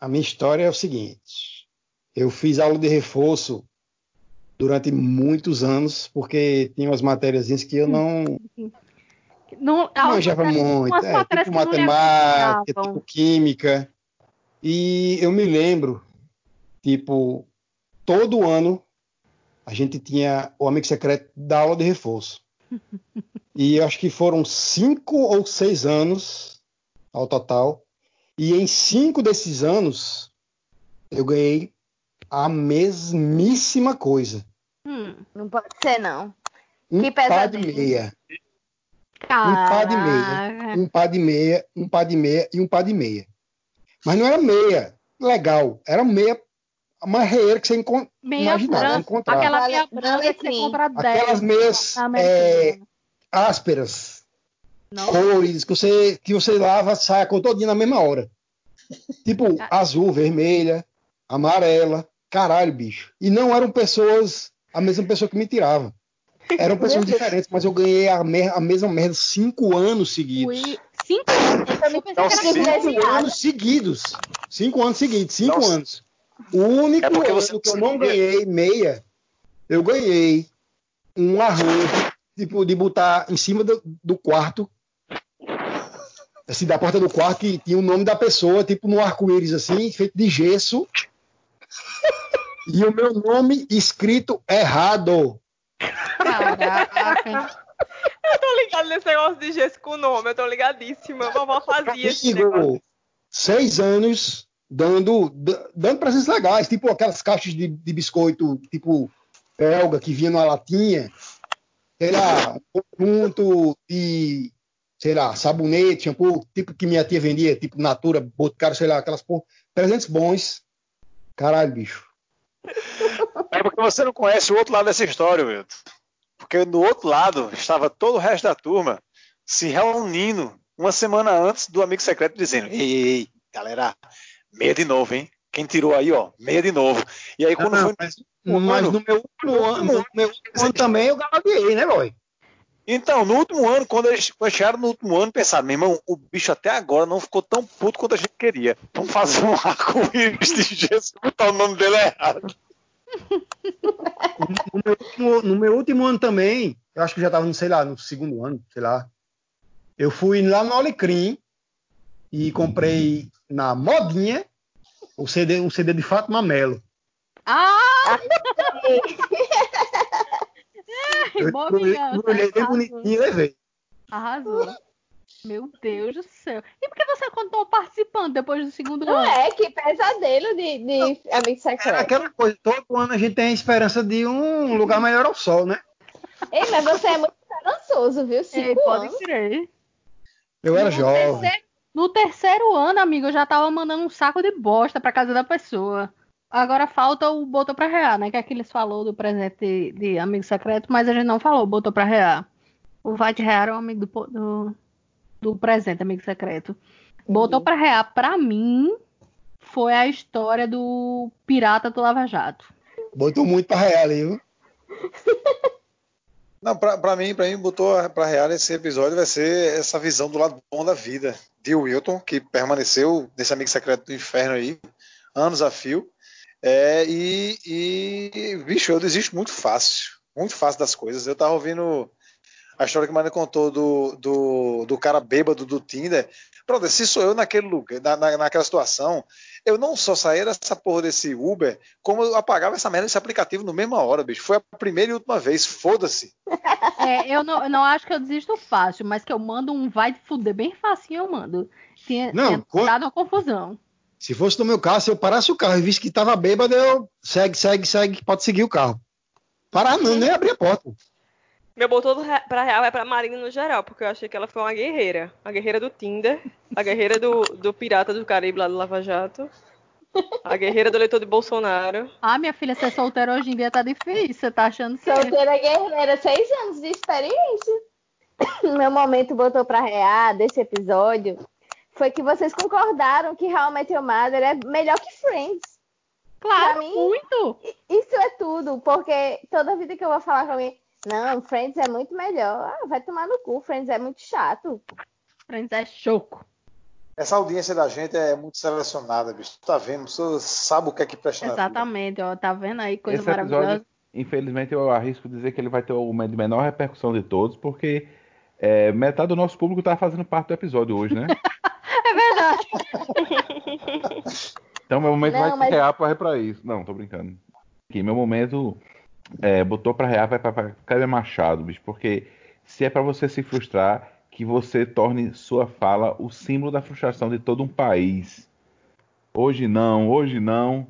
A minha história é o seguinte: eu fiz aula de reforço durante muitos anos, porque tinha umas matérias que eu não Não, não manjava muito, é, tipo matemática, tipo química. E eu me lembro, tipo, todo ano a gente tinha o amigo secreto da aula de reforço. E eu acho que foram cinco ou seis anos ao total. E em cinco desses anos eu ganhei a mesmíssima coisa. Hum, Não pode ser, não. Um Que par de pesadelo. meia. Um par de meia. um par de meia, um par de meia e um par de meia. Mas não era meia legal, era meia uma reeira que você Meia imaginava, branca, encontrar. aquela meia branca que você compra 10 Aquelas meias é. Ásperas, Não? coloridas, que você, que você lava, sai a cor todinha na mesma hora. Tipo, azul, vermelha, amarela. Caralho, bicho. E não eram pessoas, a mesma pessoa que me tirava. Eram pessoas diferentes, mas eu ganhei a, mer- a mesma merda cinco anos seguidos. Fui cinco anos. Eu também pensei Não que era sei. cinco anos seguidos. Cinco anos seguidos, cinco Nossa. anos. O único É ano você que eu não ganhei meia, eu ganhei um arroz, tipo, de botar em cima do, do quarto. assim, da porta do quarto que tinha o nome da pessoa, tipo no arco-íris, assim, feito de gesso. e o meu nome escrito errado. Caraca. Eu tô ligado nesse negócio de gesso com nome, eu tô ligadíssima. A vovó fazia esse negócio. Seis anos dando, dando presentes legais, tipo aquelas caixas de, de biscoito, tipo belga, que vinha numa latinha, sei lá, um conjunto de, sei lá, sabonete, shampoo, tipo que minha tia vendia, tipo Natura, Boticário, sei lá, aquelas por presentes bons. Caralho, bicho. É porque você não conhece o outro lado dessa história, Wilton. Porque no outro lado estava todo o resto da turma se reunindo uma semana antes do amigo secreto dizendo: Ei, ei, ei, galera, meia de novo, hein? Quem tirou aí, ó, meia de novo. E aí quando Não, foi. mas, mas no meu último ano, no meu último ano também eu galadeei, né, boy? Então, no último ano, quando eles chegaram no último ano, pensaram, meu irmão, o bicho até agora não ficou tão puto quanto a gente queria. Vamos fazer um arco-íris de gesso e botar o nome dele errado. no meu, último, no meu último ano também, eu acho que já estava, no, sei lá, no segundo ano, sei lá. Eu fui lá no Alecrim e comprei na modinha o CD, um CD de Fátima Melo. Ah, Eu boa vingança. embrulhei bem Arrasou. bonitinho e levei. Arrasou. Meu Deus do céu. E por que você contou participando depois do segundo Não ano? é? Que pesadelo de, de amigo Era secreto. aquela coisa, todo ano a gente tem a esperança de um lugar melhor ao sol, né? Ei, mas você é muito esperançoso, viu? Ei, Cinco pode anos. crer. Eu era No jovem. terceiro- No terceiro ano, amigo, eu já tava mandando um saco de bosta pra casa da pessoa. Agora falta o botou pra rear, né? Que é que eles falou do presente de, de amigo secreto, mas a gente não falou, botou pra rear. O vai rear é o amigo do, do, do presente, amigo secreto. Botou pra rear, pra mim, foi a história do pirata do Lava Jato. Botou muito pra real ali, viu? Não, pra, pra mim, pra mim, botou pra real esse episódio vai ser essa visão do lado bom da vida de Wilton, que permaneceu nesse amigo secreto do inferno aí, anos a fio. É, e, e, bicho, eu desisto muito fácil, muito fácil das coisas. Eu tava ouvindo a história que o Mano contou do, do, do cara bêbado do Tinder. Pronto, se sou eu naquele lugar, na, na- naquela situação, eu não só saía dessa porra desse Uber, como eu apagava essa merda desse aplicativo na mesma hora, bicho. Foi a primeira e última vez, foda-se. É, eu não, eu não acho que eu desisto fácil, mas que eu mando um vai te fuder bem facinho, eu mando. Tinha, Não, tinha dado uma confusão. Se fosse no meu carro, se eu parasse o carro e visse que tava bêbado, eu segue, segue, segue, pode seguir o carro. Parar não, nem abrir a porta. Meu re- pra real é pra Marina no geral, porque eu achei que ela foi uma guerreira. A guerreira do Tinder, a guerreira do, do pirata do Caribe lá do Lava Jato, a guerreira do eleitor de Bolsonaro. Ah, minha filha, ser solteira hoje em dia tá difícil, você tá achando que. Solteira guerreira, seis anos de experiência. Meu momento botou pra rear desse episódio foi que vocês concordaram que How I Met Your Mother é melhor que Friends. Claro, pra mim- muito. Isso é tudo, porque toda vida que eu vou falar com alguém, não, Friends é muito melhor. Ah, vai tomar no cu, Friends é muito chato. Friends é choco. Essa audiência da gente é muito selecionada, bicho. Tu tá vendo? Você sabe o que é que presta na vida. Exatamente, ó, tá vendo aí, coisa Esse maravilhosa. episódio, infelizmente, eu arrisco dizer que ele vai ter o menor repercussão de todos, porque é, metade do nosso público tá fazendo parte do episódio hoje, né? É. Então meu momento Não, vai mas- rear pra, pra isso. Não, tô brincando. Aqui, meu momento é, botou pra rear vai pra, pra Kleber Machado, bicho, porque se é pra você se frustrar, que você torne sua fala o símbolo da frustração de todo um país. Hoje não, hoje não,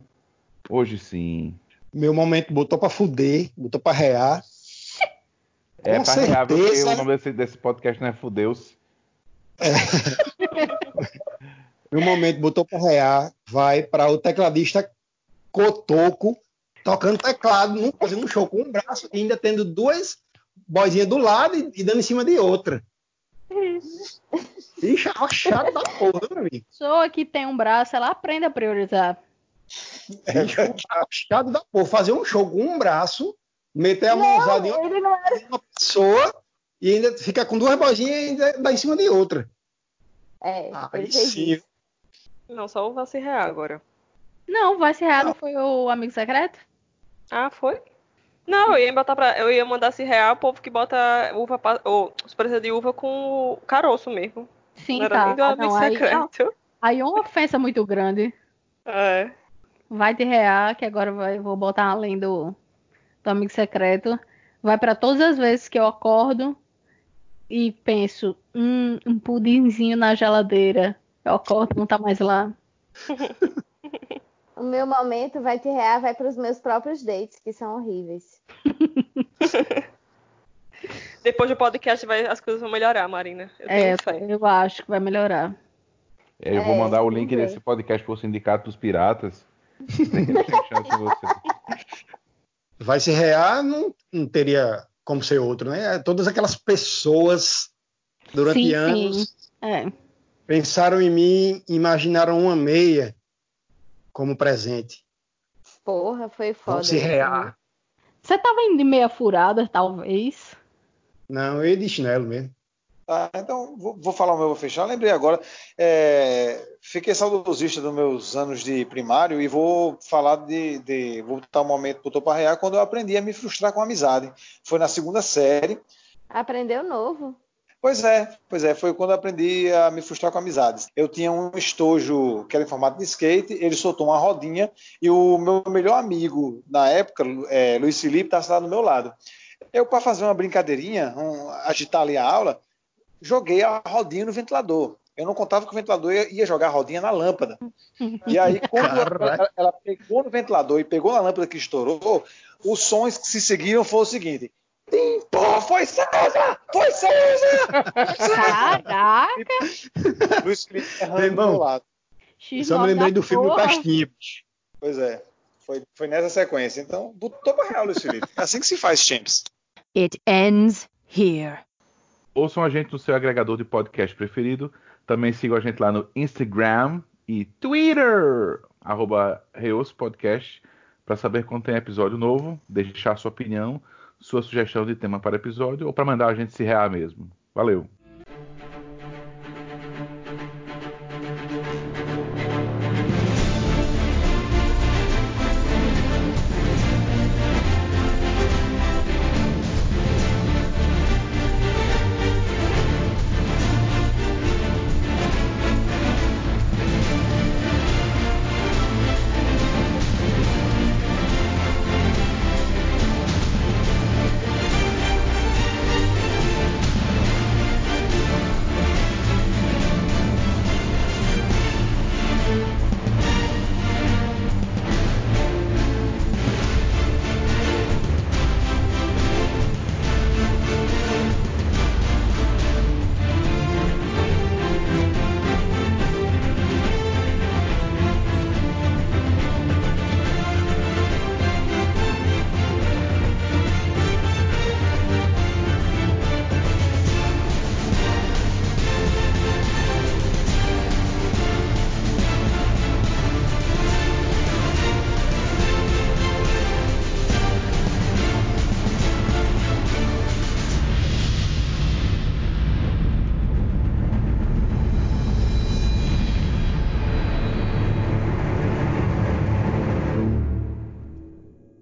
hoje sim. Meu momento botou pra fuder, botou pra rear. É Com pra rear, viu, porque certeza. o nome desse, desse podcast não é Fudeus. Meu momento botou pra rear, vai para o tecladista Cotoco, tocando teclado, fazendo um show com um braço, e ainda tendo duas boizinhas do lado e, e dando em cima de outra. Ixi, é chato da porra, meu amigo. Pessoa que tem um braço, ela aprende a priorizar. Bicho, é chato da porra. Fazer um show com um braço, meter a mãozada em uma pessoa e ainda ficar com duas boizinhas e ainda dar em cima de outra. É, Ah, sim. Não, só o Vassi Real agora. Não, se real, não foi o amigo secreto? Ah, foi? Não, eu ia botar pra. Eu ia mandar se real o povo que bota uva pa- ou preços de uva com o caroço mesmo. Sim, Não era tá. nem do Ah, amigo não, aí, secreto. aí é uma ofensa muito grande. É. Vai de real, que agora vai, vou botar além do, do amigo secreto. Vai pra todas as vezes que eu acordo e penso, hum, um pudinzinho na geladeira. Eu acordo, não tá mais lá. O meu momento vai te rear, vai para os meus próprios dates, que são horríveis. Depois do podcast vai, as coisas vão melhorar, Marina. Eu É, eu acho que vai melhorar. É, eu vou É, mandar o vamos link ver. desse podcast pro Sindicato dos Piratas. Vai se rear, não, não teria como ser outro, né? Todas aquelas pessoas durante Sim, anos sim. É. pensaram em mim, imaginaram uma meia como presente. Porra, foi Vão foda. se isso, rear. Você tava indo de meia furada, talvez. Não, eu ia de chinelo mesmo. Tá, então vou, vou falar o meu, vou fechar. Lembrei agora, é, fiquei saudosista dos meus anos de primário e vou falar de, de vou botar um momento pro Topa Real quando eu aprendi a me frustrar com a amizade. Foi na segunda série. Aprendeu novo. Pois é, pois é, foi quando eu aprendi a me frustrar com amizades. Eu tinha um estojo que era em formato de skate, ele soltou uma rodinha e o meu melhor amigo na época, é, Luiz Felipe, estava sentado do meu lado. Eu, para fazer uma brincadeirinha, um, agitar ali a aula, joguei a rodinha no ventilador. Eu não contava que o ventilador ia, ia jogar a rodinha na lâmpada. E aí, quando ela, ela pegou no ventilador e pegou na lâmpada que estourou, os sons que se seguiram foram o seguinte: Tim, pô, foi César! Foi César! Caraca! Luiz Felipe Bem bom. lado. X9 Só me lembrei do filme do porra. Bicho. Pois é, foi, foi nessa sequência. Então, botou pra real, Luiz Felipe. É assim que se faz, Champs. It ends here. Ouçam a gente no seu agregador de podcast preferido. Também sigam a gente lá no Instagram e Twitter, arroba Reos Podcast, para saber quando tem episódio novo, deixar sua opinião, sua sugestão de tema para episódio ou para mandar a gente se rear mesmo. Valeu!